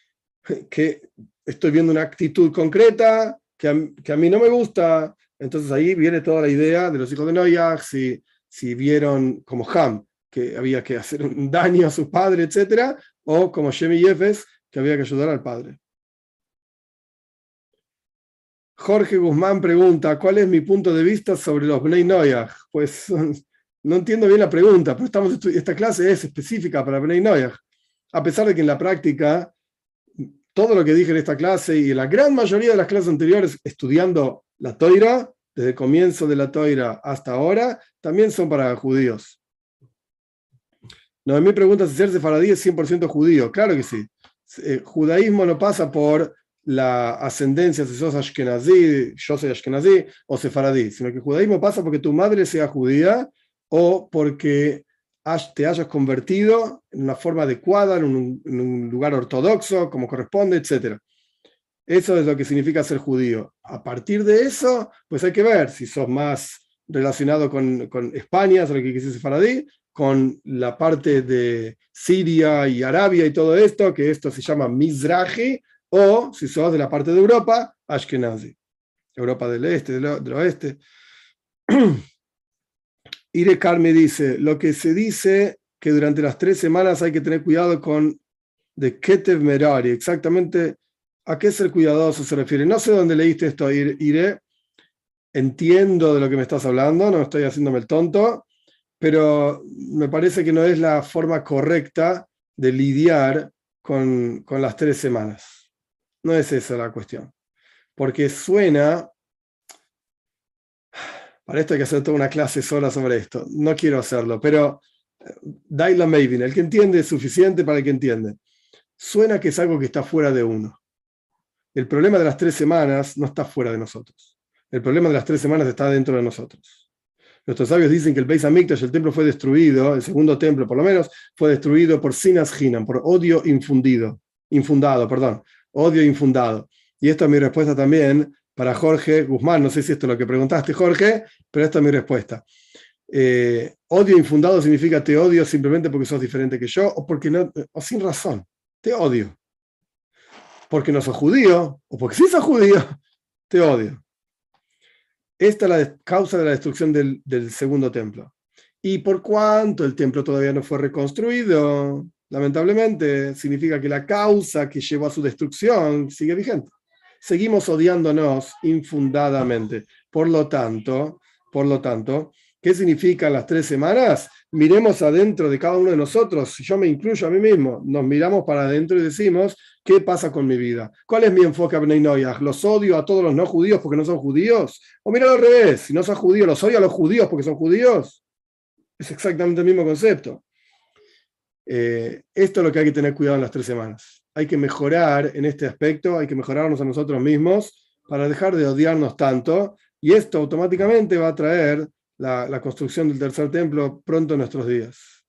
[SPEAKER 1] que estoy viendo una actitud concreta que a, que a mí no me gusta. Entonces ahí viene toda la idea de los hijos de Noyag, si, si vieron como Ham, que había que hacer un daño a su padre, etc., o como Shemi Yefes, que había que ayudar al padre. Jorge Guzmán pregunta, ¿cuál es mi punto de vista sobre los Bnei Noyag? Pues <laughs> no entiendo bien la pregunta, pero estamos esta clase es específica para Bnei Noyag. A pesar de que en la práctica, todo lo que dije en esta clase y en la gran mayoría de las clases anteriores, estudiando la Toira, desde el comienzo de la Toira hasta ahora, también son para judíos. No, mi pregunta si ser sefaradí es 100% judío. Claro que sí. El judaísmo no pasa por la ascendencia, si sos ashkenazí, yo soy ashkenazí, o sefaradí, sino que judaísmo pasa porque tu madre sea judía o porque te hayas convertido en una forma adecuada, en un, lugar ortodoxo, como corresponde, etc. Eso es lo que significa ser judío. A partir de eso, pues hay que ver si sos más relacionado con, con España, es lo que quisiste sefaradí, con la parte de Siria y Arabia y todo esto, que esto se llama Mizrahi, o si sos de la parte de Europa, Ashkenazi, Europa del este, del, oeste. <clears throat> Ire Carme dice, lo que se dice que durante las tres semanas hay que tener cuidado con de Ketev Merari, exactamente a qué ser cuidadoso se refiere. No sé dónde leíste esto, Ire, entiendo de lo que me estás hablando, no estoy haciéndome el tonto, pero me parece que no es la forma correcta de lidiar con, con las tres semanas. No es esa la cuestión. Porque suena... Para esto hay que hacer toda una clase sola sobre esto. No quiero hacerlo, pero eh, Daila Mavin, el que entiende es suficiente para el que entiende. Suena que es algo que está fuera de uno. El problema de las tres semanas no está fuera de nosotros. El problema de las tres semanas está dentro de nosotros. Nuestros sabios dicen que el Beis Hamikdash, el templo fue destruido, el segundo templo por lo menos, fue destruido por sinas hinam, por odio infundido, infundado, perdón odio infundado. Y esta es mi respuesta también para Jorge Guzmán. No sé si esto es lo que preguntaste, Jorge, pero esta es mi respuesta. Eh, odio infundado significa te odio simplemente porque sos diferente que yo o, porque no, o sin razón. Te odio. Porque no sos judío o porque sí sos judío, <laughs> te odio. Esta es la causa de la destrucción del, del segundo templo. ¿Y por cuánto el templo todavía no fue reconstruido? lamentablemente, significa que la causa que llevó a su destrucción sigue vigente. Seguimos odiándonos infundadamente. Por lo tanto, por lo tanto, ¿qué significan las tres semanas? Miremos adentro de cada uno de nosotros, yo me incluyo a mí mismo, nos miramos para adentro y decimos, ¿qué pasa con mi vida? ¿Cuál es mi enfoque a Bnei ¿Los odio a todos los no judíos porque no son judíos? O mira al revés, si no son judíos, ¿los odio a los judíos porque son judíos? Es exactamente el mismo concepto. Eh, esto es lo que hay que tener cuidado en las tres semanas. Hay que mejorar en este aspecto, hay que mejorarnos a nosotros mismos para dejar de odiarnos tanto y esto automáticamente va a traer la, la construcción del tercer templo pronto en nuestros días.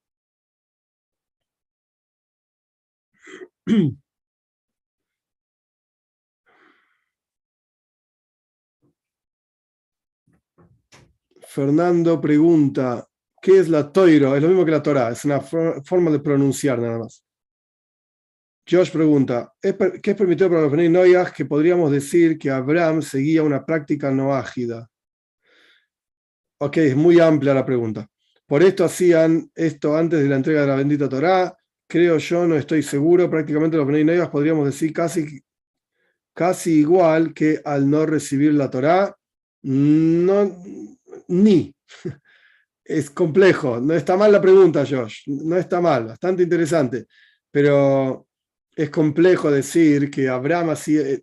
[SPEAKER 1] <clears throat> Fernando pregunta, ¿Qué es la toiro? Es lo mismo que la Torah, es una forma de pronunciar nada más. Josh pregunta, ¿qué es permitido para los Noyaj que podríamos decir que Abraham seguía una práctica no ágida? Ok, es muy amplia la pregunta. Por esto hacían esto antes de la entrega de la bendita Torah. Creo yo, no estoy seguro. Prácticamente los Bnei Noyaj podríamos decir casi, casi igual que al no recibir la Torah. No, ni <laughs> es complejo. No está mal la pregunta, Josh. No está mal, bastante interesante. Pero es complejo decir que Abraham así. Eh,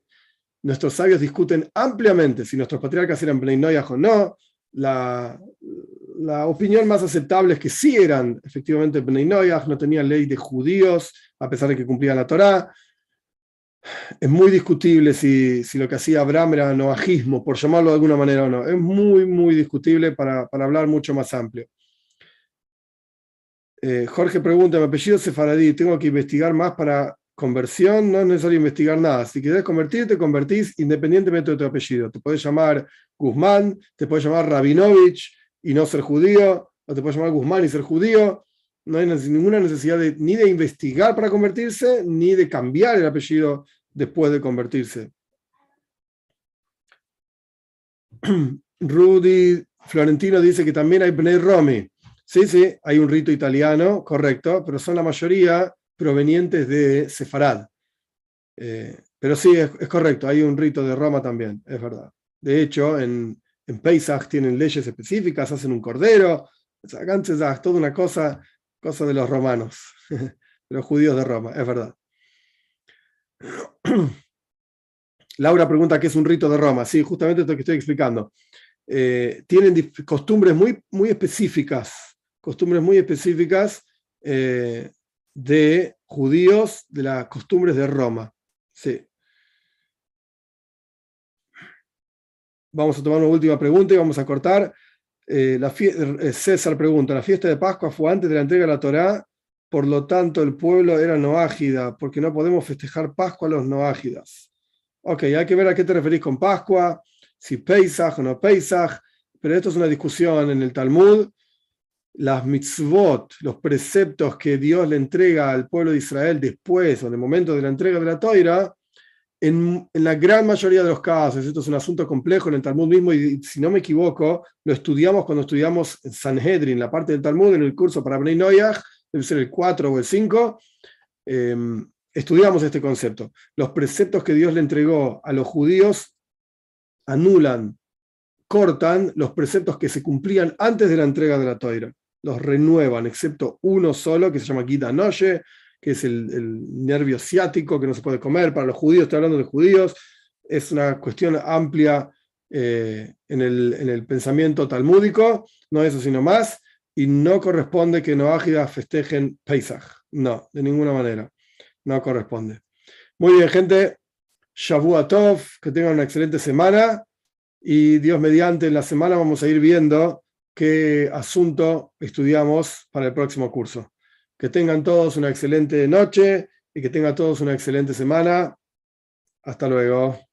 [SPEAKER 1] nuestros sabios discuten ampliamente si nuestros patriarcas eran Bnei o no. La, la, opinión más aceptable es que sí eran efectivamente Bnei no tenían ley de judíos, a pesar de que cumplían la Torá. Es muy discutible si, si, lo que hacía Abraham era noajismo, por llamarlo de alguna manera o no. Es muy, muy discutible para, para hablar mucho más amplio. Eh, Jorge pregunta, mi apellido es Sefaradí, ¿tengo que investigar más para conversión? No es necesario investigar nada. Si quieres convertirte, te convertís independientemente de tu apellido. Te puedes llamar Guzmán, te puedes llamar Rabinovich y no ser judío, o te puedes llamar Guzmán y ser judío. No hay ninguna necesidad ni de investigar para convertirse, ni de cambiar el apellido después de convertirse. <clears throat> Rudy Florentino dice que también hay Bnei Romi. Sí, sí, hay un rito italiano, correcto, pero son la mayoría provenientes de Sefarad. Eh, pero sí, es, correcto, hay un rito de Roma también, es verdad. De hecho, en, en tienen leyes específicas, hacen un cordero, antes toda una cosa, cosa de los romanos, <laughs> de los judíos de Roma, es verdad. <clears throat> Laura pregunta qué es un rito de Roma. Sí, justamente esto que estoy explicando. Eh, tienen costumbres muy, muy específicas costumbres muy específicas eh, de judíos, de las costumbres de Roma. Sí. Vamos a tomar una última pregunta y vamos a cortar. Eh, la eh, César pregunta, ¿la fiesta de Pascua fue antes de la entrega de la Torá? Por lo tanto, el pueblo era noágida, porque no podemos festejar Pascua a los noágidas. Ok, hay que ver a qué te referís con Pascua, si Pesach o no Pesach, pero esto es una discusión en el Talmud las mitzvot, los preceptos que Dios le entrega al pueblo de Israel después o en el momento de la entrega de la toira, en, la gran mayoría de los casos, esto es un asunto complejo en el Talmud mismo, y si no me equivoco, lo estudiamos cuando estudiamos Sanhedrin, la parte del Talmud, en el curso para Bnei Noyach, debe ser el 4 o el 5, em, estudiamos este concepto. Los preceptos que Dios le entregó a los judíos anulan, cortan los preceptos que se cumplían antes de la entrega de la toira los renuevan, excepto uno solo que se llama Gita Noye, que es el, nervio ciático que no se puede comer. Para los judíos, estoy hablando de judíos, es una cuestión amplia eh, en, el, pensamiento talmúdico, no eso sino más, y no corresponde que Noágidas festejen Pesach. No, de ninguna manera. No corresponde. Muy bien, gente. Shavua Tov, que tengan una excelente semana. Y Dios mediante, en la semana vamos a ir viendo qué asunto estudiamos para el próximo curso. Que tengan todos una excelente noche y que tengan todos una excelente semana. Hasta luego.